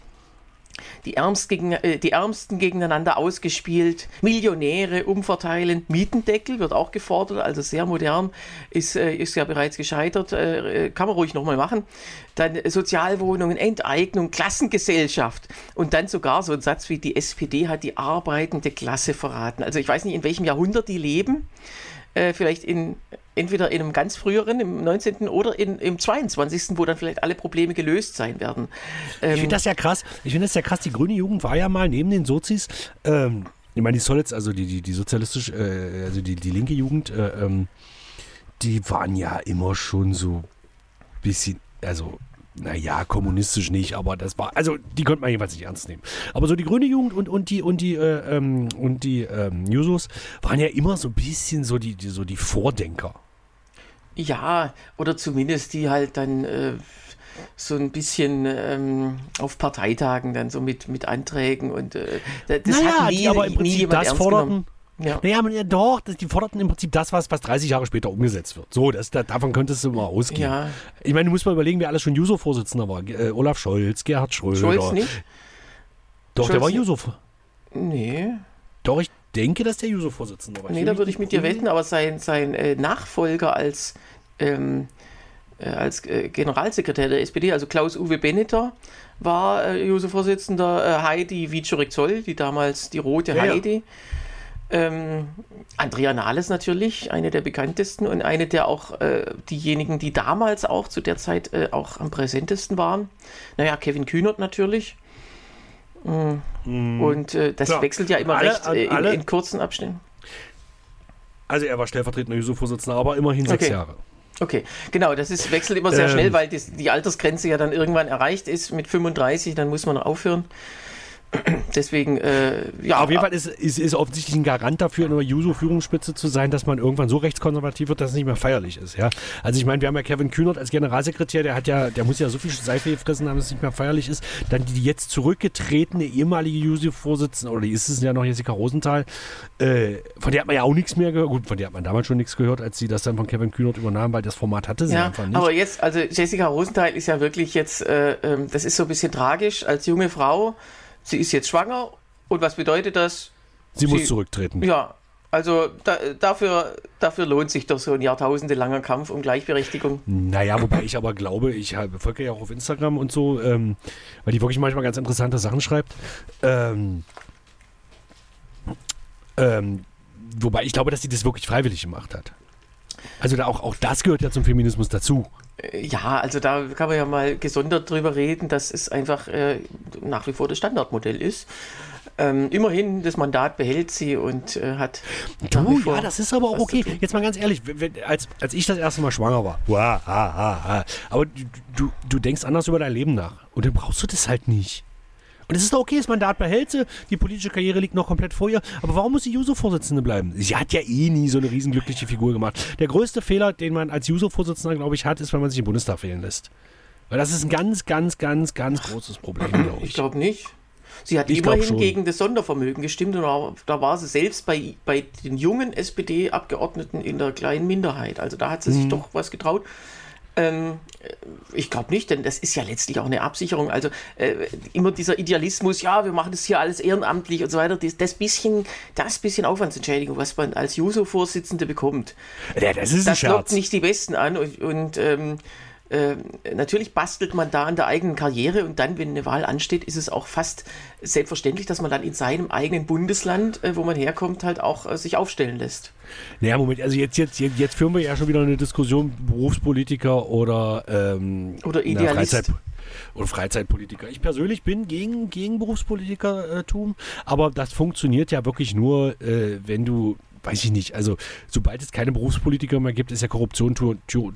die, Ärmst gegen, äh, die Ärmsten gegeneinander ausgespielt, Millionäre umverteilen, Mietendeckel wird auch gefordert, also sehr modern, ist, äh, ist ja bereits gescheitert, äh, äh kann man ruhig nochmal machen. Dann Sozialwohnungen, Enteignung, Klassengesellschaft. Und dann sogar so ein Satz wie die SPD hat die arbeitende Klasse verraten. Also ich weiß nicht, in welchem Jahrhundert die leben äh, vielleicht in entweder in einem ganz früheren, im 19. oder in, im 22., wo dann vielleicht alle Probleme gelöst sein werden. Ähm, ich finde das ja krass. Ich finde das ja krass. Die grüne Jugend war ja mal neben den Sozis, ähm, ich meine, die Solits, also die, die, die sozialistische, äh, also die, die linke Jugend, äh, ähm, die waren ja immer schon so ein bisschen, also naja, kommunistisch nicht, aber das war, also die konnte man jedenfalls nicht ernst nehmen. Aber so die grüne Jugend und, und die und die äh, ähm, und die ähm, Jusos waren ja immer so ein bisschen so die, die so die Vordenker. Ja, oder zumindest die halt dann äh, so ein bisschen ähm, auf Parteitagen dann so mit, mit Anträgen und äh, das naja, hat nie, die aber im Prinzip das forderten. Genommen. Ja. Naja, man, ja, doch, die forderten im Prinzip das, was, was 30 Jahre später umgesetzt wird. So, das, da, davon könntest du mal ausgehen. Ja. Ich meine, du musst mal überlegen, wer alles schon Juso-Vorsitzender war. Äh, Olaf Scholz, Gerhard Schröder. Scholz nicht? Doch, Scholz der war Juso. Nee. Doch, ich denke, dass der Juso-Vorsitzende war. Nee, da würde ich mit dir wetten, aber sein, sein äh, Nachfolger als, ähm, äh, als äh, Generalsekretär der SPD, also Klaus-Uwe Benneter, war äh, Juso-Vorsitzender, äh, Heidi Wieczorek-Zoll, die damals die rote ja, Heidi. Ja ähm, Andrea Nahles natürlich, eine der bekanntesten und eine der auch äh, diejenigen, die damals auch zu der Zeit äh, auch am präsentesten waren. Naja, Kevin Kühnert natürlich. Mhm. Und äh, das Klar. wechselt ja immer alle, recht äh, in, in, kurzen Abständen. Also er war stellvertretender Juso-Vorsitzender, aber immerhin sechs okay. Jahre. Okay, genau, das ist, wechselt immer sehr ähm, schnell, weil die, die Altersgrenze ja dann irgendwann erreicht ist mit 35, dann muss man aufhören. Deswegen, äh, ja. Auf jeden Fall ist, ist, ist offensichtlich ein Garant dafür, in einer Juso-Führungsspitze zu sein, dass man irgendwann so rechtskonservativ wird, dass es nicht mehr feierlich ist. Ja? Also ich meine, wir haben ja Kevin Kühnert als Generalsekretär, der hat ja, der muss ja so viel Seife gefressen haben, dass es nicht mehr feierlich ist. Dann die jetzt zurückgetretene ehemalige Juso-Vorsitzende, oder die ist es ja noch Jessica Rosenthal, äh, von der hat man ja auch nichts mehr gehört. Gut, von der hat man damals schon nichts gehört, als sie das dann von Kevin Kühnert übernahm, weil das Format hatte sie ja, einfach nicht. Aber jetzt, also Jessica Rosenthal ist ja wirklich jetzt, äh, ähm, das ist so ein bisschen tragisch, als junge Frau sie ist jetzt schwanger und was bedeutet das? Sie, sie muss zurücktreten. Ja, also da, dafür, dafür lohnt sich doch so ein jahrtausendelanger Kampf um Gleichberechtigung. Naja, wobei ich aber glaube, ich folge ja auch auf Instagram und so, ähm, weil die wirklich manchmal ganz interessante Sachen schreibt. Ähm, ähm, wobei ich glaube, dass sie das wirklich freiwillig gemacht hat. Also da auch, auch das gehört ja zum Feminismus dazu. Ja, also da kann man ja mal gesondert drüber reden, dass es einfach äh, nach wie vor das Standardmodell ist. Ähm, immerhin, das Mandat behält sie und äh, hat. Du, ja, das ist aber auch okay. Jetzt mal ganz ehrlich, wenn, als, als ich das erste Mal schwanger war, wow, ha, ha, ha, aber du, du, du denkst anders über dein Leben nach. Und dann brauchst du das halt nicht. Und es ist doch okay, das Mandat behält sie, die politische Karriere liegt noch komplett vor ihr. Aber warum muss sie Juso-Vorsitzende bleiben? Sie hat ja eh nie so eine riesenglückliche Figur gemacht. Der größte Fehler, den man als Juso-Vorsitzender, glaube ich, hat, ist, wenn man sich im Bundestag wählen lässt. Weil das ist ein ganz, ganz, ganz, ganz großes Problem, glaube ich. Ich glaube nicht. Sie hat ich immerhin gegen das Sondervermögen gestimmt und da war sie selbst bei, bei den jungen SPD-Abgeordneten in der kleinen Minderheit. Also da hat sie sich mhm. doch was getraut. Ähm, ich glaube nicht, denn das ist ja letztlich auch eine Absicherung. Also äh, immer dieser Idealismus, ja, wir machen das hier alles ehrenamtlich und so weiter, das, das bisschen, das bisschen Aufwandsentschädigung, was man als Juso-Vorsitzende bekommt, ja, das, ist das lockt nicht die Besten an und, und ähm, äh, natürlich bastelt man da an der eigenen Karriere und dann, wenn eine Wahl ansteht, ist es auch fast selbstverständlich, dass man dann in seinem eigenen Bundesland, äh, wo man herkommt, halt auch äh, sich aufstellen lässt. Naja, Moment, also jetzt, jetzt, jetzt, jetzt führen wir ja schon wieder eine Diskussion, Berufspolitiker oder, ähm, oder Idealist. Freizeit oder Freizeitpolitiker. Ich persönlich bin gegen, gegen Berufspolitikertum, aber das funktioniert ja wirklich nur, äh, wenn du weiß ich nicht. Also, sobald es keine Berufspolitiker mehr gibt, ist ja Korruption Tor, Tor,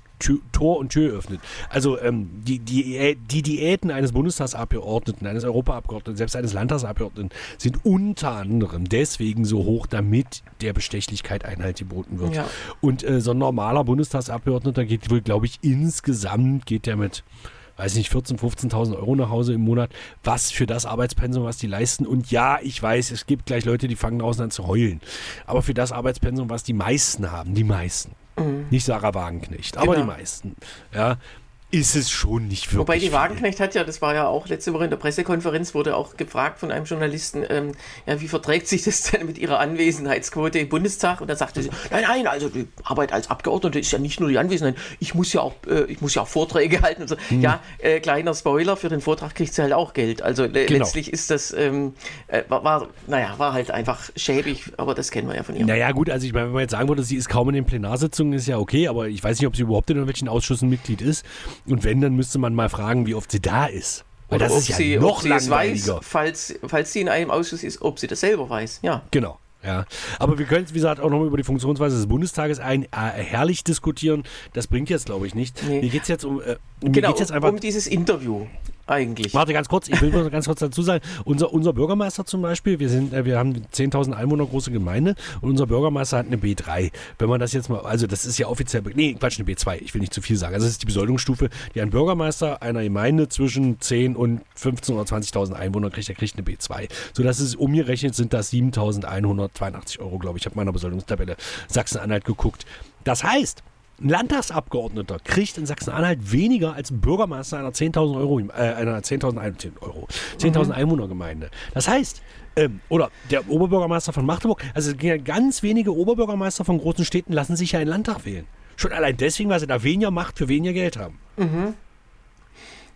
Tor und Tür öffnet. Also, ähm, die, die, die Diäten eines Bundestagsabgeordneten, eines Europaabgeordneten, selbst eines Landtagsabgeordneten sind unter anderem deswegen so hoch, damit der Bestechlichkeit Einhalt geboten wird. Ja. Und äh, so ein normaler Bundestagsabgeordneter geht wohl, glaube ich, insgesamt geht der mit weiß nicht, 14.000, 15.000 Euro nach Hause im Monat, was für das Arbeitspensum, was die leisten. Und ja, ich weiß, es gibt gleich Leute, die fangen draußen an zu heulen. Aber für das Arbeitspensum, was die meisten haben, die meisten, mhm. nicht Sarah Wagenknecht, aber genau. die meisten, ja, ist es schon nicht wirklich. Wobei die Wagenknecht hat ja, das war ja auch letzte Woche in der Pressekonferenz, wurde auch gefragt von einem Journalisten, ähm, ja, wie verträgt sich das denn mit ihrer Anwesenheitsquote im Bundestag? Und da sagte sie, nein, nein, also die Arbeit als Abgeordnete ist ja nicht nur die Anwesenheit, ich muss ja auch, äh, ich muss ja auch Vorträge halten. Und so. Hm. Ja, äh, kleiner Spoiler, für den Vortrag kriegt sie halt auch Geld. Also genau. letztlich ist das, ähm, äh, war, war, naja, war halt einfach schäbig, aber das kennen wir ja von ihr. Naja, gut, also ich meine, wenn man jetzt sagen würde, sie ist kaum in den Plenarsitzungen, ist ja okay, aber ich weiß nicht, ob sie überhaupt in irgendwelchen Ausschüssen Mitglied ist. Und wenn, dann müsste man mal fragen, wie oft sie da ist. Weil Oder das ist ja sie, noch ob sie langweiliger. Weiß, falls, falls sie in einem Ausschuss ist, ob sie das selber weiß. Ja. Genau. Ja, aber wir können, wie gesagt, auch nochmal über die Funktionsweise des Bundestages ein, äh, herrlich diskutieren. Das bringt jetzt, glaube ich, nicht. Nee. Mir geht es jetzt um, äh, genau, jetzt einfach, um dieses Interview eigentlich. Warte ganz kurz, ich will nur ganz kurz dazu sagen, unser, unser Bürgermeister zum Beispiel, wir, sind, äh, wir haben 10.000 Einwohner große Gemeinde und unser Bürgermeister hat eine B3. Wenn man das jetzt mal, also das ist ja offiziell, nee, Quatsch, eine B2, ich will nicht zu viel sagen. Also das ist die Besoldungsstufe, die ein Bürgermeister einer Gemeinde zwischen 10 und 15 oder 20.000 Einwohner kriegt, der kriegt eine B2. So dass es umgerechnet sind das 7.182 Euro, glaube ich. Ich habe meiner Besoldungstabelle Sachsen-Anhalt geguckt. Das heißt, ein Landtagsabgeordneter kriegt in Sachsen-Anhalt weniger als ein Bürgermeister einer 10.000 Euro, äh, einer 10.000 Euro, 10.000 mhm. Einwohnergemeinde. Das heißt, ähm, oder der Oberbürgermeister von Magdeburg, also ganz wenige Oberbürgermeister von großen Städten lassen sich ja in Landtag wählen. Schon allein deswegen, weil sie da weniger Macht für weniger Geld haben. Mhm.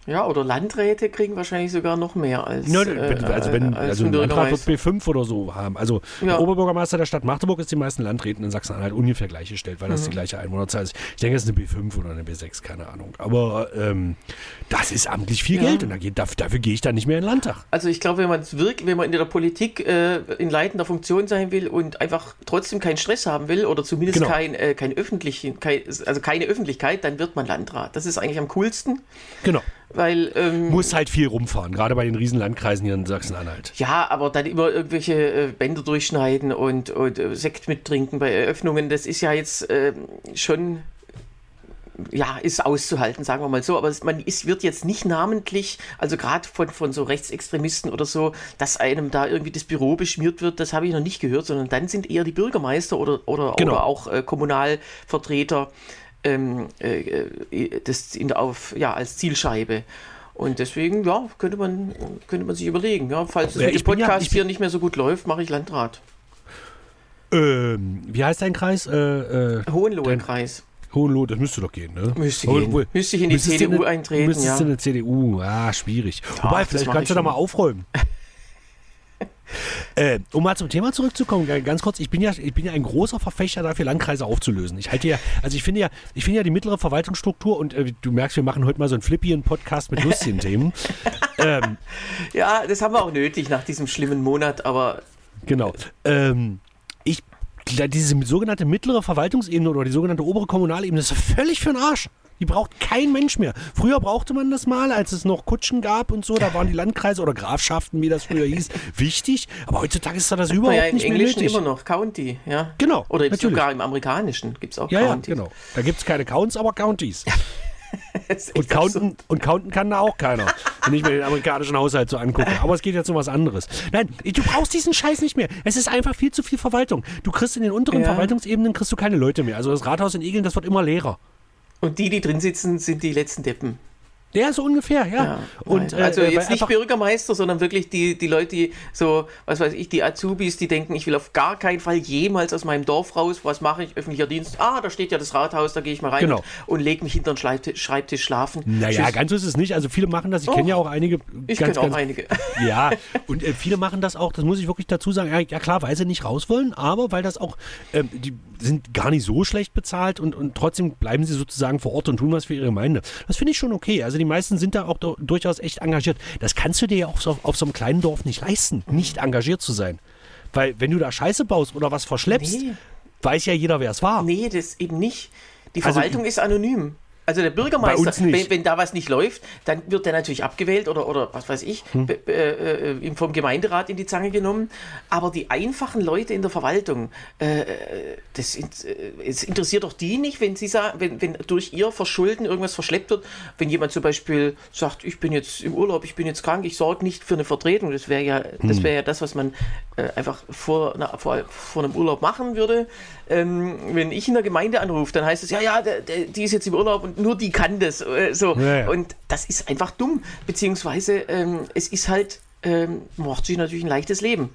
Ja, oder Landräte kriegen wahrscheinlich sogar noch mehr als. Ja, äh, also wenn als also ein Landrat wird B5 oder so haben. Also ja. der Oberbürgermeister der Stadt Magdeburg ist die meisten Landräten in Sachsen-Anhalt ungefähr gleichgestellt, weil das mhm. die gleiche Einwohnerzahl ist. Ich denke, es ist eine B5 oder eine B6, keine Ahnung. Aber ähm, das ist amtlich viel ja. Geld und da geht, dafür, dafür, gehe ich dann nicht mehr in den Landtag. Also ich glaube, wenn man wirklich, wenn man in der Politik äh, in leitender Funktion sein will und einfach trotzdem keinen Stress haben will oder zumindest genau. kein, äh, kein öffentlichen, kein, also keine Öffentlichkeit, dann wird man Landrat. Das ist eigentlich am coolsten. Genau. Weil, ähm, Muss halt viel rumfahren, gerade bei den Riesenlandkreisen hier in Sachsen-Anhalt. Ja, aber dann immer irgendwelche äh, Bänder durchschneiden und, und äh, Sekt mittrinken bei Eröffnungen, das ist ja jetzt äh, schon ja, ist auszuhalten, sagen wir mal so. Aber man ist, wird jetzt nicht namentlich, also gerade von, von so Rechtsextremisten oder so, dass einem da irgendwie das Büro beschmiert wird, das habe ich noch nicht gehört, sondern dann sind eher die Bürgermeister oder, oder, genau. oder auch äh, Kommunalvertreter ähm, äh, äh, das in, auf, ja, als Zielscheibe. Und deswegen, ja, könnte man, könnte man sich überlegen. Ja, falls es ja, mit dem Podcast ja, hier nicht mehr so gut läuft, mache ich Landrat. Ähm, wie heißt dein Kreis? Äh, äh, Hohenlohe-Kreis. Hohenlohe, das müsste doch gehen, ne? Müsste gehen. wohl- Müsste ich in die müsstest du CDU in- eintreten, Müsstest ja. du in der CDU, ah, schwierig. Ach, Wobei, vielleicht kannst du da mal aufräumen. Äh, um mal zum Thema zurückzukommen, ga- ganz kurz, ich bin ja, ich bin ja ein großer Verfechter dafür, Landkreise aufzulösen. Ich halte ja, also ich finde ja, ich finde ja die mittlere Verwaltungsstruktur und äh, du merkst, wir machen heute mal so einen flippigen Podcast mit lustigen Themen. Ähm, Ja, das haben wir auch nötig nach diesem schlimmen Monat, aber Genau. Ähm, diese sogenannte mittlere Verwaltungsebene oder die sogenannte obere Kommunalebene ist völlig für den Arsch. Die braucht kein Mensch mehr. Früher brauchte man das mal, als es noch Kutschen gab und so. Da waren die Landkreise oder Grafschaften, wie das früher hieß, wichtig. Aber heutzutage ist das überhaupt naja, im nicht mehr Englischen nötig. immer noch County, ja. Genau, Oder natürlich. sogar im Amerikanischen gibt es auch Ja, ja, County. genau. Da gibt es keine Counts, aber Counties. Und counten, und counten kann da auch keiner, wenn ich mir den amerikanischen Haushalt so angucke. Aber es geht jetzt um was anderes. Nein, du brauchst diesen Scheiß nicht mehr. Es ist einfach viel zu viel Verwaltung. Du kriegst in den unteren Ja. Verwaltungsebenen kriegst du keine Leute mehr. Also das Rathaus in Egeln, das wird immer leerer. Und die, die drin sitzen, sind die letzten Deppen. Ja, so ungefähr, ja. Ja, und, nein. also äh, jetzt nicht Bürgermeister, sondern wirklich die, die Leute, die so, was weiß ich, die Azubis, die denken, ich will auf gar keinen Fall jemals aus meinem Dorf raus. Was mache ich? Öffentlicher Dienst. Ah, da steht ja das Rathaus, da gehe ich mal rein Genau. und, lege mich hinter den Schreibtisch, Schreibtisch schlafen. Naja, Tschüss. ganz so ist es nicht. Also viele machen das. Ich Och, kenne ja auch einige. ich kenne auch ganz, einige. Ja, und äh, viele machen das auch, das muss ich wirklich dazu sagen, ja, ja klar, weil sie nicht raus wollen, aber weil das auch, ähm, die sind gar nicht so schlecht bezahlt und, und trotzdem bleiben sie sozusagen vor Ort und tun was für ihre Gemeinde. Das finde ich schon okay. Also die meisten sind da auch durchaus echt engagiert. Das kannst du dir ja auf so, auf so einem kleinen Dorf nicht leisten, nicht engagiert zu sein. Weil wenn du da Scheiße baust oder was verschleppst, Nee. weiß ja jeder, wer es war. Nee, das eben nicht. Die Also- Verwaltung ist anonym. Also der Bürgermeister, wenn, wenn da was nicht läuft, dann wird der natürlich abgewählt oder, oder was weiß ich, Hm. äh, äh, vom Gemeinderat in die Zange genommen. Aber die einfachen Leute in der Verwaltung, äh, das, in- äh, es interessiert doch die nicht, wenn sie sagen, wenn, wenn durch ihr Verschulden irgendwas verschleppt wird. Wenn jemand zum Beispiel sagt, ich bin jetzt im Urlaub, ich bin jetzt krank, ich sorge nicht für eine Vertretung, das wäre ja, Hm. das wäre ja das, was man äh, einfach vor, einer, vor, vor einem Urlaub machen würde. Ähm, wenn ich in der Gemeinde anrufe, dann heißt es, ja, ja, der, der, die ist jetzt im Urlaub und nur die kann das. Äh, so. Ja, ja. Und das ist einfach dumm. Beziehungsweise ähm, es ist halt, ähm, macht sich natürlich ein leichtes Leben.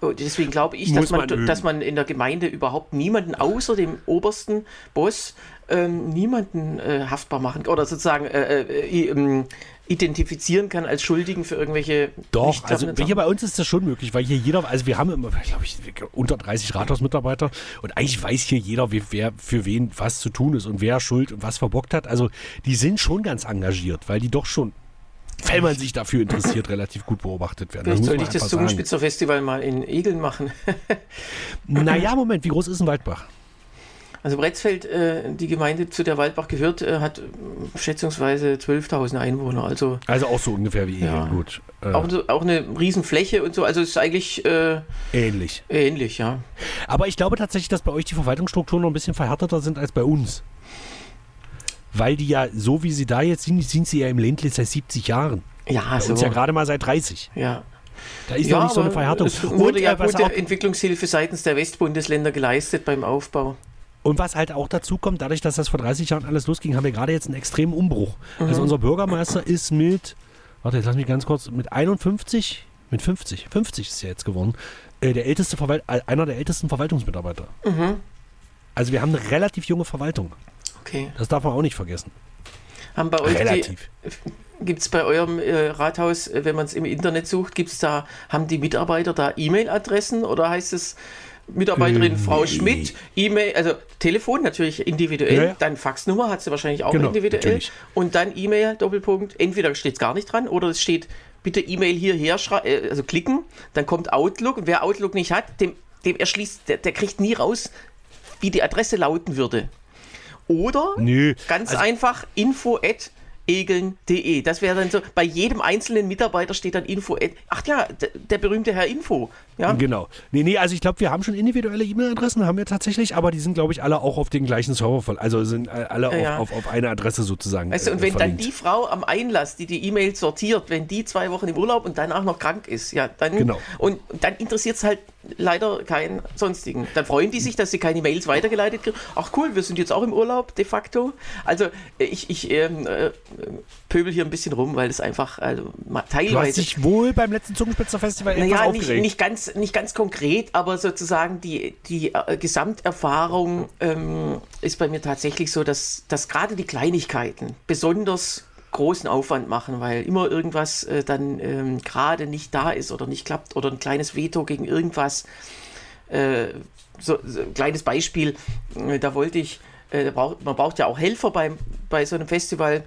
Und deswegen glaube ich, dass man, man dass man in der Gemeinde überhaupt niemanden außer dem obersten Boss ähm, niemanden äh, haftbar machen oder sozusagen äh, äh, ähm, identifizieren kann als Schuldigen für irgendwelche Doch, also hier Sachen. bei uns ist das schon möglich, weil hier jeder, also wir haben immer, glaube ich, unter 30 Rathausmitarbeiter und eigentlich weiß hier jeder, wie, wer für wen was zu tun ist und wer schuld und was verbockt hat. Also die sind schon ganz engagiert, weil die doch schon, wenn man sich dafür interessiert, relativ gut beobachtet werden. Vielleicht sollte ich das einfach sagen. Zungenspitzer-Festival mal in Egeln machen. Naja, Moment, wie groß ist ein Waldbach? Also Bretzfeld, äh, die Gemeinde, zu der Waldbach gehört, äh, hat äh, schätzungsweise 12.000 Einwohner. Also Also auch so ungefähr wie Egel, Ja. gut. Äh, auch, so, auch eine Riesenfläche und so. Also es ist eigentlich äh, ähnlich. ähnlich, ja. Aber ich glaube tatsächlich, dass bei euch die Verwaltungsstrukturen noch ein bisschen verhärteter sind als bei uns. Weil die ja, so wie sie da jetzt sind, sind sie ja im Ländle seit 70 Jahren. Ja, so. uns ja gerade mal seit 30. ja. Da ist ja, noch nicht so eine Verhärtung. Es wurde Und, ja äh, gute auch, Entwicklungshilfe seitens der Westbundesländer geleistet beim Aufbau. und was halt auch dazu kommt, dadurch, dass das vor 30 Jahren alles losging, haben wir gerade jetzt einen extremen Umbruch. Also unser Bürgermeister ist mit, warte, jetzt lass mich ganz kurz, mit 51, mit 50, 50 ist er jetzt geworden, äh, der älteste Verwalt, äh, einer der ältesten Verwaltungsmitarbeiter. Also wir haben eine relativ junge Verwaltung. Okay. Das darf man auch nicht vergessen. Haben bei euch Relativ. Gibt es bei eurem äh, Rathaus, äh, wenn man es im Internet sucht, gibt's da, haben die Mitarbeiter da E-Mail-Adressen oder heißt es Mitarbeiterin Frau nee. Schmidt, E-Mail, also Telefon natürlich individuell, Ja, ja. dann Faxnummer hat sie wahrscheinlich auch Genau, individuell natürlich. und dann E-Mail, Doppelpunkt, entweder steht es gar nicht dran oder es steht bitte E-Mail hierher, äh, also klicken, dann kommt Outlook und wer Outlook nicht hat, dem, dem erschließt, der, der kriegt nie raus, wie die Adresse lauten würde. Oder Nö. Ganz Also- einfach info at egeln.de. Das wäre dann so, bei jedem einzelnen Mitarbeiter steht dann info ach ja, der berühmte Herr Info. Ja, Genau. Nee, nee, also ich glaube, wir haben schon individuelle E-Mail-Adressen, haben wir tatsächlich, aber die sind, glaube ich, alle auch auf den gleichen Server voll. Also sind äh, alle Ja, auf, auf, auf eine Adresse sozusagen. Weißt du, und äh, wenn dann verlinkt. die Frau am Einlass, die die E-Mails sortiert, wenn die zwei Wochen im Urlaub und danach noch krank ist, ja, dann Genau. und dann interessiert es halt leider keinen sonstigen. Dann freuen die sich, dass sie keine Mails weitergeleitet kriegen. Ach cool, wir sind jetzt auch im Urlaub de facto. Also ich, ich ähm, äh, pöbel hier ein bisschen rum, weil es einfach also, teilweise... Du hast dich wohl beim letzten Zungenspitzer-Festival naja, nicht, nicht, ganz, nicht ganz konkret, aber sozusagen die, die äh, Gesamterfahrung ähm, ist bei mir tatsächlich so, dass, dass gerade die Kleinigkeiten besonders großen Aufwand machen, weil immer irgendwas äh, dann ähm, gerade nicht da ist oder nicht klappt oder ein kleines Veto gegen irgendwas. Äh, so, so, ein kleines Beispiel, äh, da wollte ich, äh, da braucht, man braucht ja auch Helfer bei, bei so einem Festival.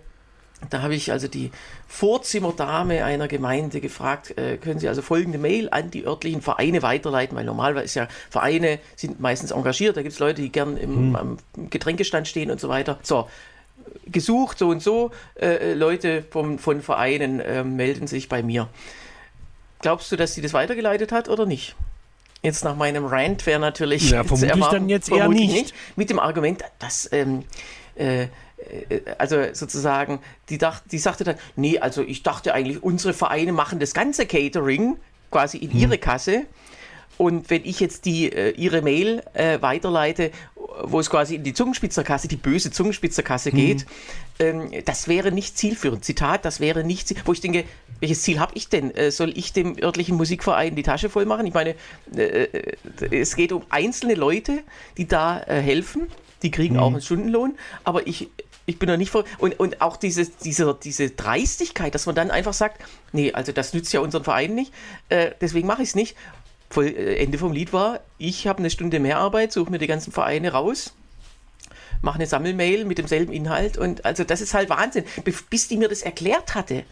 Da habe ich also die Vorzimmerdame einer Gemeinde gefragt, äh, können Sie also folgende Mail an die örtlichen Vereine weiterleiten, weil normalerweise ist ja Vereine sind meistens engagiert, da gibt es Leute, die gern im, hm. am Getränkestand stehen und so weiter. So, gesucht, so und so, äh, Leute vom, von Vereinen äh, melden sich bei mir. Glaubst du, dass sie das weitergeleitet hat oder nicht? Jetzt nach meinem Rant wäre natürlich. Ja, vermutlich erwarten, dann jetzt eher nicht. nicht. Mit dem Argument, dass. Ähm, äh, äh, also sozusagen, die, dacht, die sagte dann, nee, also ich dachte eigentlich, unsere Vereine machen das ganze Catering quasi in hm. ihre Kasse. Und wenn ich jetzt die, äh, ihre Mail äh, weiterleite wo es quasi in die Zungenspitzerkasse, die böse Zungenspitzerkasse mhm. geht, ähm, das wäre nicht zielführend. Zitat, das wäre nicht, wo ich denke, welches Ziel habe ich denn? Äh, soll ich dem örtlichen Musikverein die Tasche voll machen? Ich meine, äh, äh es geht um einzelne Leute, die da äh, helfen. Die kriegen mhm. auch einen Stundenlohn, aber ich, ich bin noch nicht vor. Und, und auch diese, diese, diese Dreistigkeit, dass man dann einfach sagt, nee, also das nützt ja unseren Verein nicht, äh, deswegen mache ich es nicht. Äh, Ende vom Lied war, ich habe eine Stunde mehr Arbeit, suche mir die ganzen Vereine raus, mache eine Sammelmail mit demselben Inhalt und also das ist halt Wahnsinn. Bis die mir das erklärt hatte,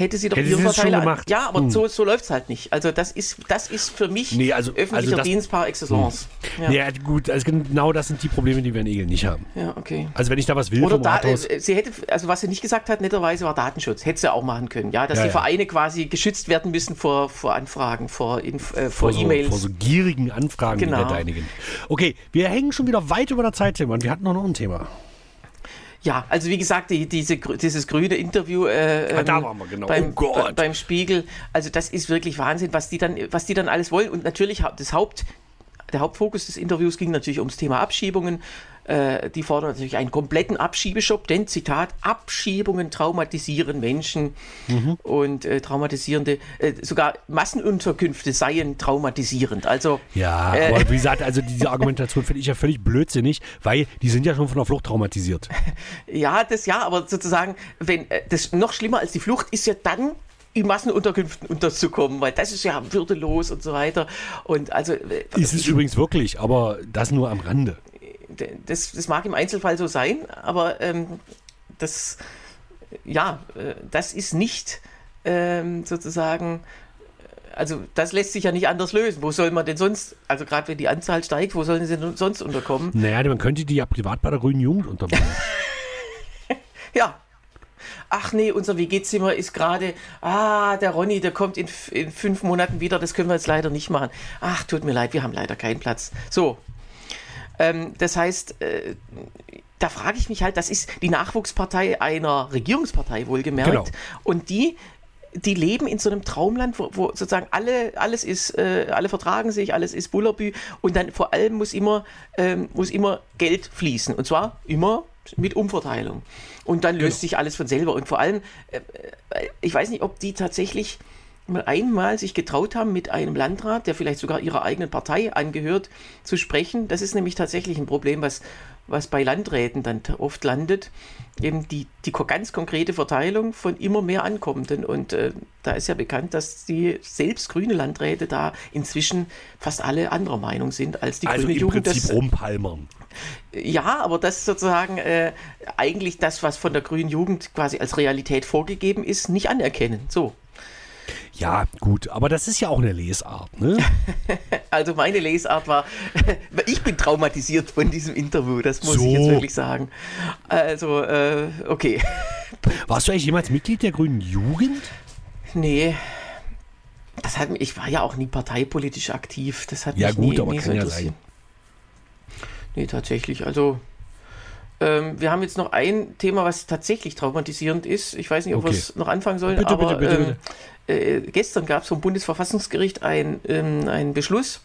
hätte sie doch hätte ihre Vorteile gemacht. Ja, aber hm. so, so läuft es halt nicht. Also das ist, das ist für mich nee, also, öffentlicher also das, Dienst par excellence. Hm. Ja. ja. gut, also genau das sind die Probleme, die wir in Egel nicht haben. Ja, okay. Also wenn ich da was will Oder vom da, Rathaus, äh, sie hätte, also was sie nicht gesagt hat, netterweise war Datenschutz. Hätte sie auch machen können, ja, dass ja, die ja. Vereine quasi geschützt werden müssen vor, vor Anfragen, vor, äh, vor, vor E-Mails. So, vor so gierigen Anfragen genau. wie der deinigen. Okay, wir hängen schon wieder weit über der Zeit, Tim, wir hatten noch ein Thema. Ja, also wie gesagt, die, diese, dieses grüne Interview äh, ah, da waren wir genau. beim, oh beim Spiegel, also das ist wirklich Wahnsinn, was die dann, was die dann alles wollen. Und natürlich das Haupt, der Hauptfokus des Interviews ging natürlich ums Thema Abschiebungen. Äh, die fordern natürlich einen kompletten Abschiebestopp, denn Zitat, Abschiebungen traumatisieren Menschen mhm. und äh, traumatisierende, äh, sogar Massenunterkünfte seien traumatisierend. Also, ja, äh, aber wie gesagt, also diese Argumentation finde ich ja völlig blödsinnig, weil die sind ja schon von der Flucht traumatisiert. ja, das ja, aber sozusagen, wenn äh, das noch schlimmer als die Flucht ist ja dann in Massenunterkünften unterzukommen, weil das ist ja würdelos und so weiter. Und also äh, ist es übrigens wirklich, aber das nur am Rande das, das mag im Einzelfall so sein, aber ähm, das, ja, äh, das ist nicht ähm, sozusagen, also das lässt sich ja nicht anders lösen. Wo soll man denn sonst, also gerade wenn die Anzahl steigt, wo sollen sie denn sonst unterkommen? Naja, man könnte die ja privat bei der Grünen Jugend unterbringen. ja, ach nee, unser WG-Zimmer ist gerade, ah, der Ronny, der kommt in, in, fünf Monaten wieder, das können wir jetzt leider nicht machen. Ach, tut mir leid, wir haben leider keinen Platz. So, ähm, das heißt, äh, da frage ich mich halt, das ist die Nachwuchspartei einer Regierungspartei wohlgemerkt. Genau. Und die die leben in so einem Traumland, wo, wo sozusagen alle, alles ist, äh, alle vertragen sich, alles ist Bullerbü und dann vor allem muss immer, ähm, muss immer Geld fließen und zwar immer mit Umverteilung. Und dann löst genau. sich alles von selber und vor allem, äh, äh ich weiß nicht, ob die tatsächlich einmal sich getraut haben, mit einem Landrat, der vielleicht sogar ihrer eigenen Partei angehört, zu sprechen. Das ist nämlich tatsächlich ein Problem, was, was bei Landräten dann oft landet. Eben die, die ganz konkrete Verteilung von immer mehr Ankommenden. Und äh, da ist ja bekannt, dass die selbst grüne Landräte da inzwischen fast alle anderer Meinung sind als die also grüne im Jugend. Prinzip das, rumpalmern. Ja, aber das ist sozusagen äh, eigentlich das, was von der grünen Jugend quasi als Realität vorgegeben ist, nicht anerkennen. So. Ja, gut, aber das ist ja auch eine Lesart, ne? also meine Lesart war, ich bin traumatisiert von diesem Interview, das muss so. ich jetzt wirklich sagen. Also, äh, okay. Warst du eigentlich jemals Mitglied der Grünen Jugend? Nee. Das hat, ich war ja auch nie parteipolitisch aktiv. Das hat ja, mich gut, nie, aber nie kann so ja sein. Nee, tatsächlich. Also, ähm, wir haben jetzt noch ein Thema, was tatsächlich traumatisierend ist. Ich weiß nicht, ob okay. wir es noch anfangen sollen, bitte, aber bitte, bitte, ähm, äh, gestern gab es vom Bundesverfassungsgericht ein, ähm, einen Beschluss,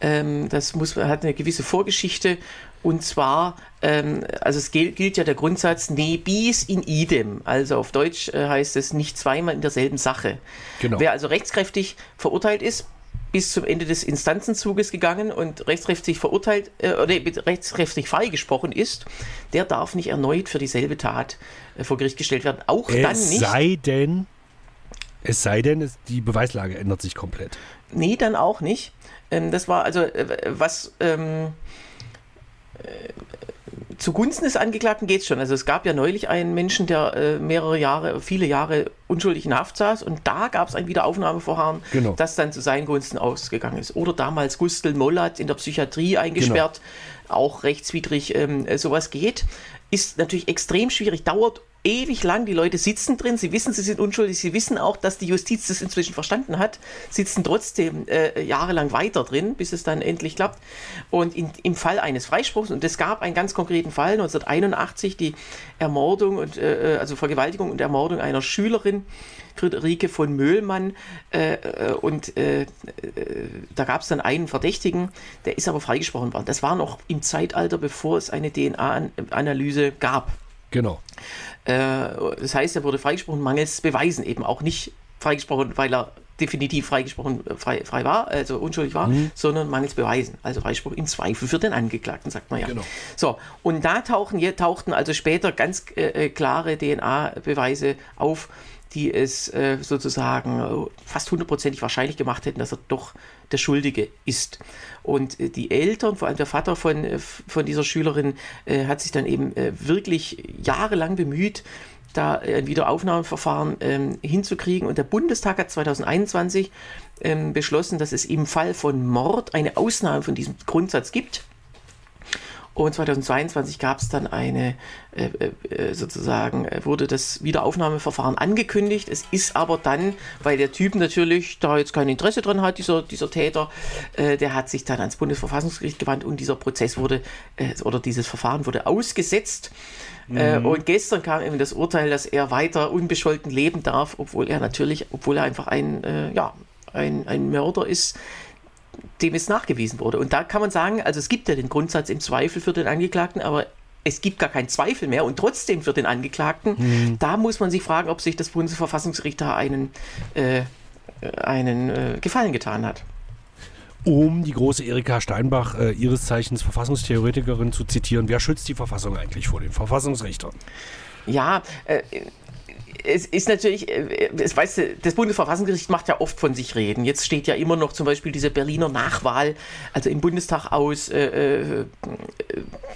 Ähm, das muss, hat eine gewisse Vorgeschichte und zwar, ähm, also es gilt, gilt, ja der Grundsatz ne bis in idem. Also auf Deutsch äh, heißt es nicht zweimal in derselben Sache. Genau. Wer also rechtskräftig verurteilt ist, bis zum Ende des Instanzenzuges gegangen und rechtskräftig verurteilt, äh, oder rechtskräftig freigesprochen ist, der darf nicht erneut für dieselbe Tat äh, vor Gericht gestellt werden. Auch es dann nicht. Sei denn, es sei denn, die Beweislage ändert sich komplett. Nee, dann auch nicht. Ähm, das war also, äh, was ähm, äh, zugunsten des Angeklagten geht es schon. Also es gab ja neulich einen Menschen, der äh, mehrere Jahre, viele Jahre unschuldig in Haft saß und da gab es ein Wiederaufnahmeverfahren, genau. das dann zu seinen Gunsten ausgegangen ist. Oder damals Gustl Mollat in der Psychiatrie eingesperrt, genau. auch rechtswidrig ähm, sowas geht. Ist natürlich extrem schwierig, dauert ewig lang. Die Leute sitzen drin, sie wissen, sie sind unschuldig, sie wissen auch, dass die Justiz das inzwischen verstanden hat, sitzen trotzdem äh, jahrelang weiter drin, bis es dann endlich klappt. Und in, im Fall eines Freispruchs, und es gab einen ganz konkreten Fall, 1981, die Ermordung und äh, äh, also Vergewaltigung und Ermordung einer Schülerin, Friederike von Möhlmann. Äh, äh und äh, äh, da gab es dann einen Verdächtigen, der ist aber freigesprochen worden. Das war noch im Zeitalter, bevor es eine DNA-Analyse gab. Genau. Äh, das heißt, er wurde freigesprochen mangels Beweisen, eben auch nicht freigesprochen, weil er definitiv freigesprochen äh, frei, frei war, also unschuldig war, mhm. sondern mangels Beweisen. Also Freispruch im Zweifel für den Angeklagten, sagt man ja. Genau. So, und da tauchen, tauchten also später ganz äh, klare DNA-Beweise auf, die es äh, sozusagen äh, fast hundertprozentig wahrscheinlich gemacht hätten, dass er doch der Schuldige ist. Und äh, die Eltern, vor allem der Vater von, äh, von dieser Schülerin, äh, hat sich dann eben wirklich jahrelang bemüht, da ein Wiederaufnahmeverfahren ähm, hinzukriegen. Und der Bundestag hat 2021 ähm, beschlossen, dass es im Fall von Mord eine Ausnahme von diesem Grundsatz gibt. Und 2022 gab es dann eine, äh, äh, sozusagen, äh, wurde das Wiederaufnahmeverfahren angekündigt. Es ist aber dann, weil der Typ natürlich da jetzt kein Interesse dran hat, dieser, dieser Täter, äh, der hat sich dann ans Bundesverfassungsgericht gewandt und dieser Prozess wurde, äh, oder dieses Verfahren wurde ausgesetzt. Äh, mhm. und gestern kam eben das Urteil, dass er weiter unbescholten leben darf, obwohl er natürlich, obwohl er einfach ein, ja, ein, ein Mörder ist, dem es nachgewiesen wurde. Und da kann man sagen, also es gibt ja den Grundsatz im Zweifel für den Angeklagten, aber es gibt gar keinen Zweifel mehr und trotzdem für den Angeklagten. Mhm. Da muss man sich fragen, ob sich das Bundesverfassungsgericht da einen, äh, einen äh, Gefallen getan hat. Um die große Erika Steinbach, äh, ihres Zeichens Verfassungstheoretikerin, zu zitieren, wer schützt die Verfassung eigentlich vor den Verfassungsrichtern? Ja, äh, es ist natürlich, äh, es weiß, das Bundesverfassungsgericht macht ja oft von sich reden. Jetzt steht ja immer noch zum Beispiel diese Berliner Nachwahl, also im Bundestag aus, äh, äh,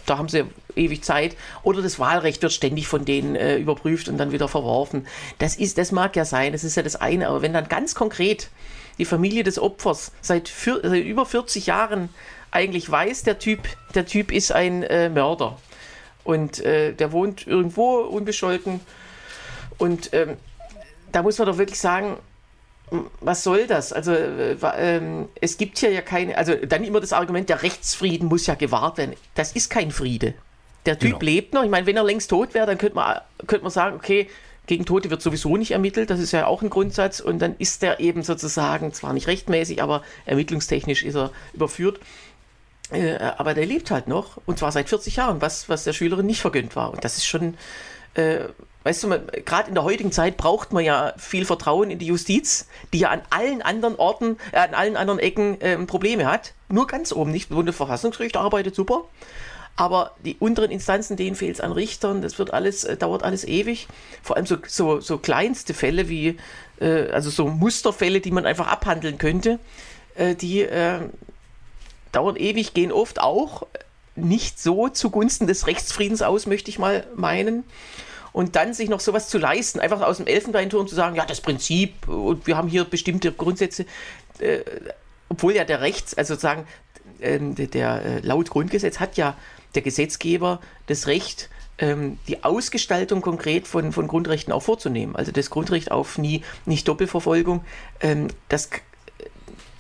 da haben sie ewig Zeit. Oder das Wahlrecht wird ständig von denen äh, überprüft und dann wieder verworfen. Das ist, das mag ja sein, das ist ja das eine. Aber wenn dann ganz konkret die Familie des Opfers seit, für, seit über 40 Jahren eigentlich weiß, der Typ, der Typ ist ein äh, Mörder und äh, der wohnt irgendwo unbescholten und ähm, da muss man doch wirklich sagen, was soll das? Also äh, ähm, es gibt hier ja keine, also dann immer das Argument, der Rechtsfrieden muss ja gewahrt werden. Das ist kein Friede. Der Typ genau. lebt noch. Ich meine, wenn er längst tot wäre, dann könnte man, könnte man sagen, okay, gegen Tote wird sowieso nicht ermittelt, das ist ja auch ein Grundsatz. Und dann ist der eben sozusagen, zwar nicht rechtmäßig, aber ermittlungstechnisch ist er überführt. Äh, aber der lebt halt noch, und zwar seit 40 Jahren, was, was der Schülerin nicht vergönnt war. Und das ist schon, äh, weißt du, gerade in der heutigen Zeit braucht man ja viel Vertrauen in die Justiz, die ja an allen anderen Orten, äh, an allen anderen Ecken äh, Probleme hat. Nur ganz oben nicht. Bundesverfassungsgericht arbeitet super. Aber die unteren Instanzen, denen fehlt es an Richtern, das wird alles, äh, dauert alles ewig. Vor allem so, so, so kleinste Fälle wie, äh, also so Musterfälle, die man einfach abhandeln könnte, äh, die äh, dauern ewig, gehen oft auch nicht so zugunsten des Rechtsfriedens aus, möchte ich mal meinen und dann sich noch sowas zu leisten, einfach aus dem Elfenbeinturm zu sagen, ja, das Prinzip und wir haben hier bestimmte Grundsätze, äh, obwohl ja der Rechts, also sozusagen ähm, der, der äh, laut Grundgesetz hat ja der Gesetzgeber das Recht, ähm, die Ausgestaltung konkret von, von Grundrechten auch vorzunehmen. Also das Grundrecht auf nie, nicht Doppelverfolgung, ähm, das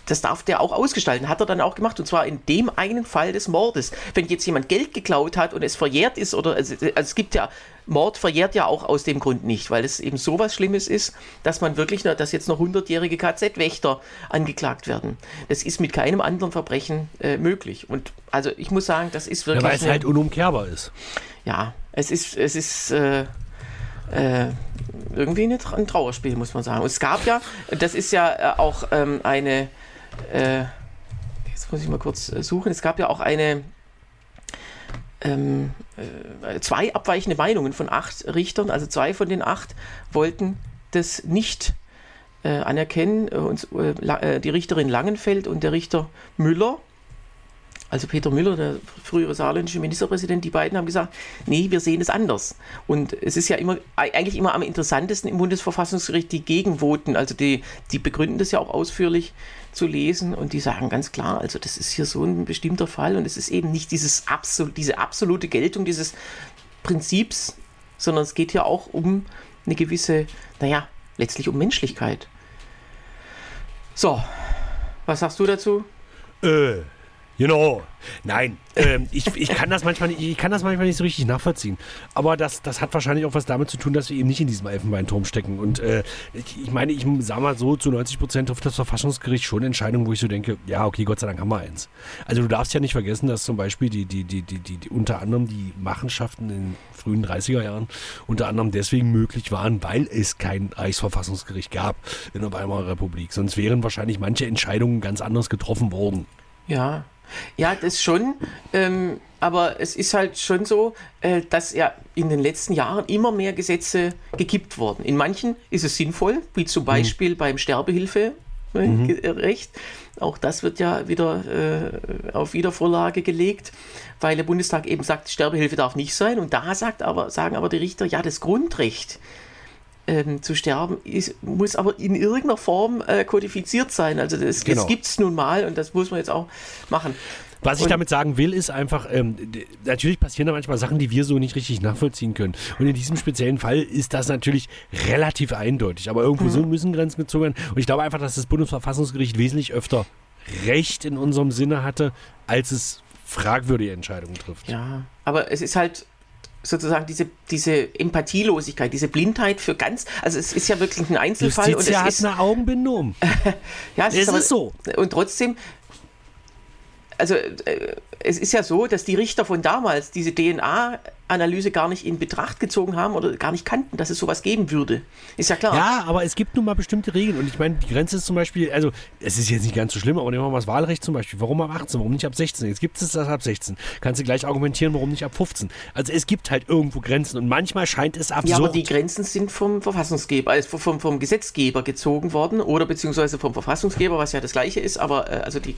das darf der auch ausgestalten. Hat er dann auch gemacht. Und zwar in dem einen Fall des Mordes. Wenn jetzt jemand Geld geklaut hat und es verjährt ist, oder also, also es gibt ja, Mord verjährt ja auch aus dem Grund nicht, weil es eben sowas Schlimmes ist, dass man wirklich, dass jetzt noch hundertjährige KZ-Wächter angeklagt werden. Das ist mit keinem anderen Verbrechen äh, möglich. Und also ich muss sagen, das ist wirklich. Ja, weil es halt unumkehrbar ist. Ja, es ist, es ist. Äh, äh, irgendwie ein Trauerspiel, muss man sagen. Und es gab ja, das ist ja äh, auch ähm, eine, äh, jetzt muss ich mal kurz äh, suchen, es gab ja auch eine, ähm, äh, zwei abweichende Meinungen von acht Richtern, also zwei von den acht wollten das nicht äh, anerkennen, und, die Richterin Langenfeld und der Richter Müller also Peter Müller, der frühere saarländische Ministerpräsident, die beiden haben gesagt, nee, wir sehen es anders. Und es ist ja immer, eigentlich immer am interessantesten im Bundesverfassungsgericht die Gegenvoten, also die, die begründen das ja auch ausführlich zu lesen und die sagen ganz klar, also das ist hier so ein bestimmter Fall und es ist eben nicht dieses absol diese absolute Geltung dieses Prinzips, sondern es geht ja auch um eine gewisse, naja, letztlich um Menschlichkeit. So, was sagst du dazu? Äh, Genau. Nein, ähm, ich, ich, kann das manchmal nicht, ich kann das manchmal nicht so richtig nachvollziehen. Aber das, das hat wahrscheinlich auch was damit zu tun, dass wir eben nicht in diesem Elfenbeinturm stecken. Und äh, ich, ich, meine, ich sage mal so, zu 90 Prozent trifft das Verfassungsgericht schon Entscheidungen, wo ich so denke, ja, okay, Gott sei Dank haben wir eins. Also du darfst ja nicht vergessen, dass zum Beispiel die, die, die, die, die, die unter anderem die Machenschaften in den frühen 30er Jahren unter anderem deswegen möglich waren, weil es kein Reichsverfassungsgericht gab in der Weimarer Republik. Sonst wären wahrscheinlich manche Entscheidungen ganz anders getroffen worden. Ja, ja, das schon. Ähm, aber es ist halt schon so, äh, dass ja in den letzten Jahren immer mehr Gesetze gekippt wurden. In manchen ist es sinnvoll, wie zum mhm. Beispiel mhm. beim Sterbehilferecht. Mhm. Auch das wird ja wieder äh, auf Wiedervorlage gelegt, weil der Bundestag eben sagt, Sterbehilfe darf nicht sein. Und da sagt aber, sagen aber die Richter, ja, das Grundrecht ähm, zu sterben, ist, muss aber in irgendeiner Form äh, kodifiziert sein. Also das, genau. das gibt es nun mal und das muss man jetzt auch machen. Was ich und, damit sagen will, ist einfach, ähm, natürlich passieren da manchmal Sachen, die wir so nicht richtig nachvollziehen können. Und in diesem speziellen Fall ist das natürlich relativ eindeutig. Aber irgendwo mhm. so müssen Grenzen gezogen werden. Und ich glaube einfach, dass das Bundesverfassungsgericht wesentlich öfter Recht in unserem Sinne hatte, als es fragwürdige Entscheidungen trifft. Ja, aber es ist halt sozusagen diese, diese Empathielosigkeit, diese Blindheit für ganz, also es ist ja wirklich ein Einzelfall. Justitia und es hat ist eine Augenbindung. ja, es, es ist, aber, ist so. Und trotzdem also äh, es ist ja so, dass die Richter von damals diese DNA-Analyse gar nicht in Betracht gezogen haben oder gar nicht kannten, dass es sowas geben würde. Ist ja klar. Ja, aber es gibt nun mal bestimmte Regeln. Und ich meine, die Grenze ist zum Beispiel, also es ist jetzt nicht ganz so schlimm, aber nehmen wir mal das Wahlrecht zum Beispiel. Warum ab 18? Warum nicht ab 16? Jetzt gibt es das ab 16. Kannst du gleich argumentieren, warum nicht ab 15? Also es gibt halt irgendwo Grenzen und manchmal scheint es absurd. Ja, aber die Grenzen sind vom Verfassungsgeber, also vom, vom Gesetzgeber gezogen worden oder beziehungsweise vom Verfassungsgeber, was ja das gleiche ist, aber äh, also die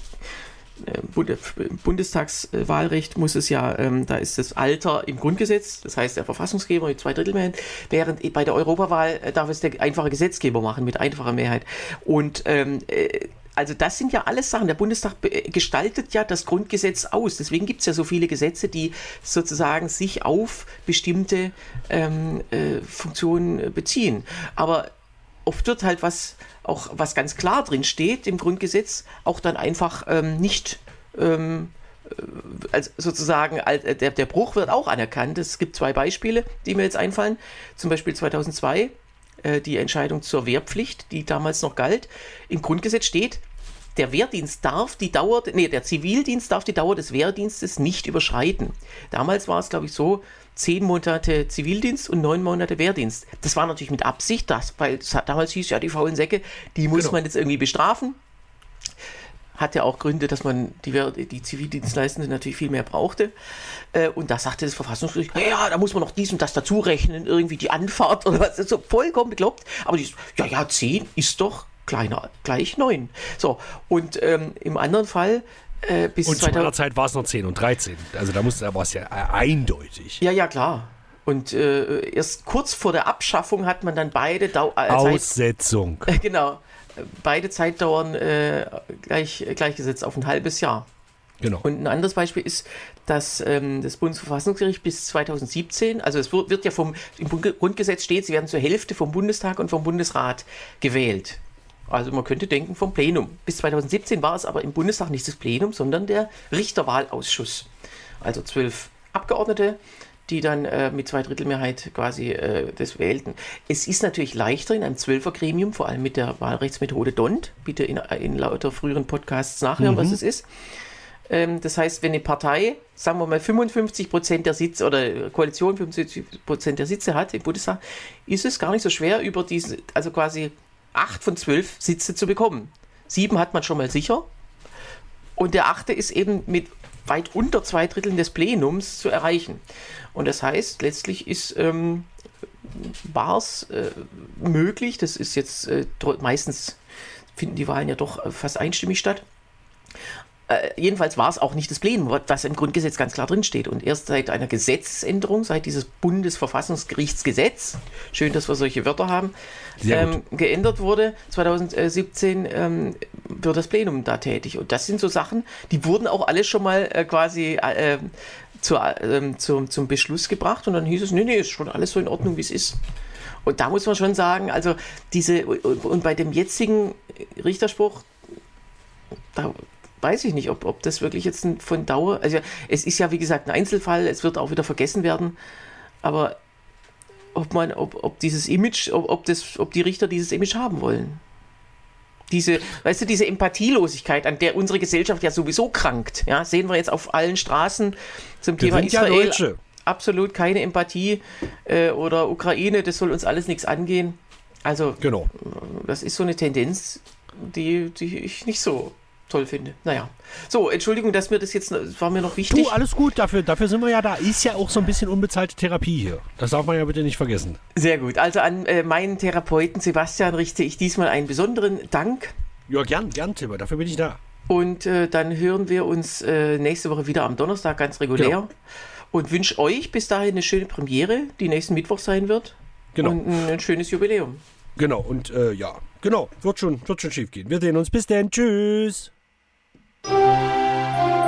Bundestagswahlrecht muss es ja, ähm, da ist das Alter im Grundgesetz, das heißt der Verfassungsgeber mit zwei Drittel Mehrheit, während bei der Europawahl äh, darf es der einfache Gesetzgeber machen mit einfacher Mehrheit. Und ähm, äh, also das sind ja alles Sachen. Der Bundestag gestaltet ja das Grundgesetz aus. Deswegen gibt es ja so viele Gesetze, die sozusagen sich auf bestimmte ähm, äh, Funktionen beziehen. Aber oft wird halt was, auch was ganz klar drin steht im Grundgesetz, auch dann einfach ähm, nicht ähm, äh, als sozusagen als, äh, der, der Bruch wird auch anerkannt. Es gibt zwei Beispiele, die mir jetzt einfallen. Zum Beispiel 2002 äh, die Entscheidung zur Wehrpflicht, die damals noch galt. Im Grundgesetz steht, der Wehrdienst darf die Dauer, nee, der Zivildienst darf die Dauer des Wehrdienstes nicht überschreiten. Damals war es, glaube ich, so, zehn Monate Zivildienst und neun Monate Wehrdienst. Das war natürlich mit Absicht, das, weil damals hieß ja, die faulen Säcke, die muss genau. man jetzt irgendwie bestrafen. Hat ja auch Gründe, dass man die, die Zivildienstleistenden natürlich viel mehr brauchte. Äh, und da sagte das Verfassungsgericht, ja, da muss man noch dies und das dazu rechnen, irgendwie die Anfahrt oder was, so vollkommen bekloppt. Aber die, ja, ja, zehn ist doch kleiner, gleich 9. So, und ähm, im anderen Fall äh, bis Und zu meiner Zeit war es noch 10 und 13. Also da musste, war es ja eindeutig. Ja, ja, klar. Und äh, erst kurz vor der Abschaffung hat man dann beide Dau äh, Aussetzung. Zeit, genau. Beide Zeitdauern äh, gleich, gleichgesetzt auf ein halbes Jahr. Genau. Und ein anderes Beispiel ist, dass ähm, das Bundesverfassungsgericht bis 2017, also es wird, wird ja vom, im Grundgesetz steht, sie werden zur Hälfte vom Bundestag und vom Bundesrat gewählt. Also man könnte denken vom Plenum. Bis 2017 war es aber im Bundestag nicht das Plenum, sondern der Richterwahlausschuss. Also zwölf Abgeordnete, die dann äh, mit Zweidrittelmehrheit quasi äh, das wählten. Es ist natürlich leichter in einem Zwölfergremium, vor allem mit der Wahlrechtsmethode DONT. Bitte in, in lauter früheren Podcasts nachhören, mhm. was es ist. Ähm, das heißt, wenn eine Partei, sagen wir mal, 55 Prozent der Sitze oder Koalition 55 Prozent der Sitze hat im Bundestag, ist es gar nicht so schwer, über diese, also quasi acht von zwölf Sitze zu bekommen. Sieben hat man schon mal sicher. Und der achte ist eben mit weit unter zwei Dritteln des Plenums zu erreichen. Und das heißt, letztlich ist ähm, war es äh, möglich, das ist jetzt äh, meistens finden die Wahlen ja doch äh, fast einstimmig statt, äh, jedenfalls war es auch nicht das Plenum, was im Grundgesetz ganz klar drinsteht. Und erst seit einer Gesetzesänderung, seit dieses Bundesverfassungsgerichtsgesetz, schön, dass wir solche Wörter haben, ähm, geändert wurde, 2017 ähm, wird das Plenum da tätig. Und das sind so Sachen, die wurden auch alle schon mal äh, quasi äh, zu, äh, zum, zum Beschluss gebracht. Und dann hieß es, nee, nee, ist schon alles so in Ordnung, wie es ist. Und da muss man schon sagen, also diese, und, und bei dem jetzigen Richterspruch, da weiß ich nicht, ob, ob das wirklich jetzt von Dauer, also es ist ja wie gesagt ein Einzelfall, es wird auch wieder vergessen werden, aber ob man, ob, ob dieses Image, ob, ob, das, ob die Richter dieses Image haben wollen. Diese, weißt du, diese Empathielosigkeit, an der unsere Gesellschaft ja sowieso krankt, ja, sehen wir jetzt auf allen Straßen zum wir Thema Israel. Ja absolut keine Empathie äh, oder Ukraine, das soll uns alles nichts angehen. Also, genau. das ist so eine Tendenz, die, die ich nicht so toll finde. Naja. So, Entschuldigung, dass mir das jetzt, das war mir noch wichtig. Du, alles gut, dafür, dafür sind wir ja da. Ist ja auch so ein bisschen unbezahlte Therapie hier. Das darf man ja bitte nicht vergessen. Sehr gut. Also an äh, meinen Therapeuten Sebastian richte ich diesmal einen besonderen Dank. Ja, gern, gern, Timmer. Dafür bin ich da. Und äh, dann hören wir uns äh, nächste Woche wieder am Donnerstag ganz regulär. Genau. Und wünsche euch bis dahin eine schöne Premiere, die nächsten Mittwoch sein wird. Genau. Und ein schönes Jubiläum. Genau, und äh, ja, genau, wird schon, wird schon schief gehen. Wir sehen uns. Bis dann. Tschüss. Música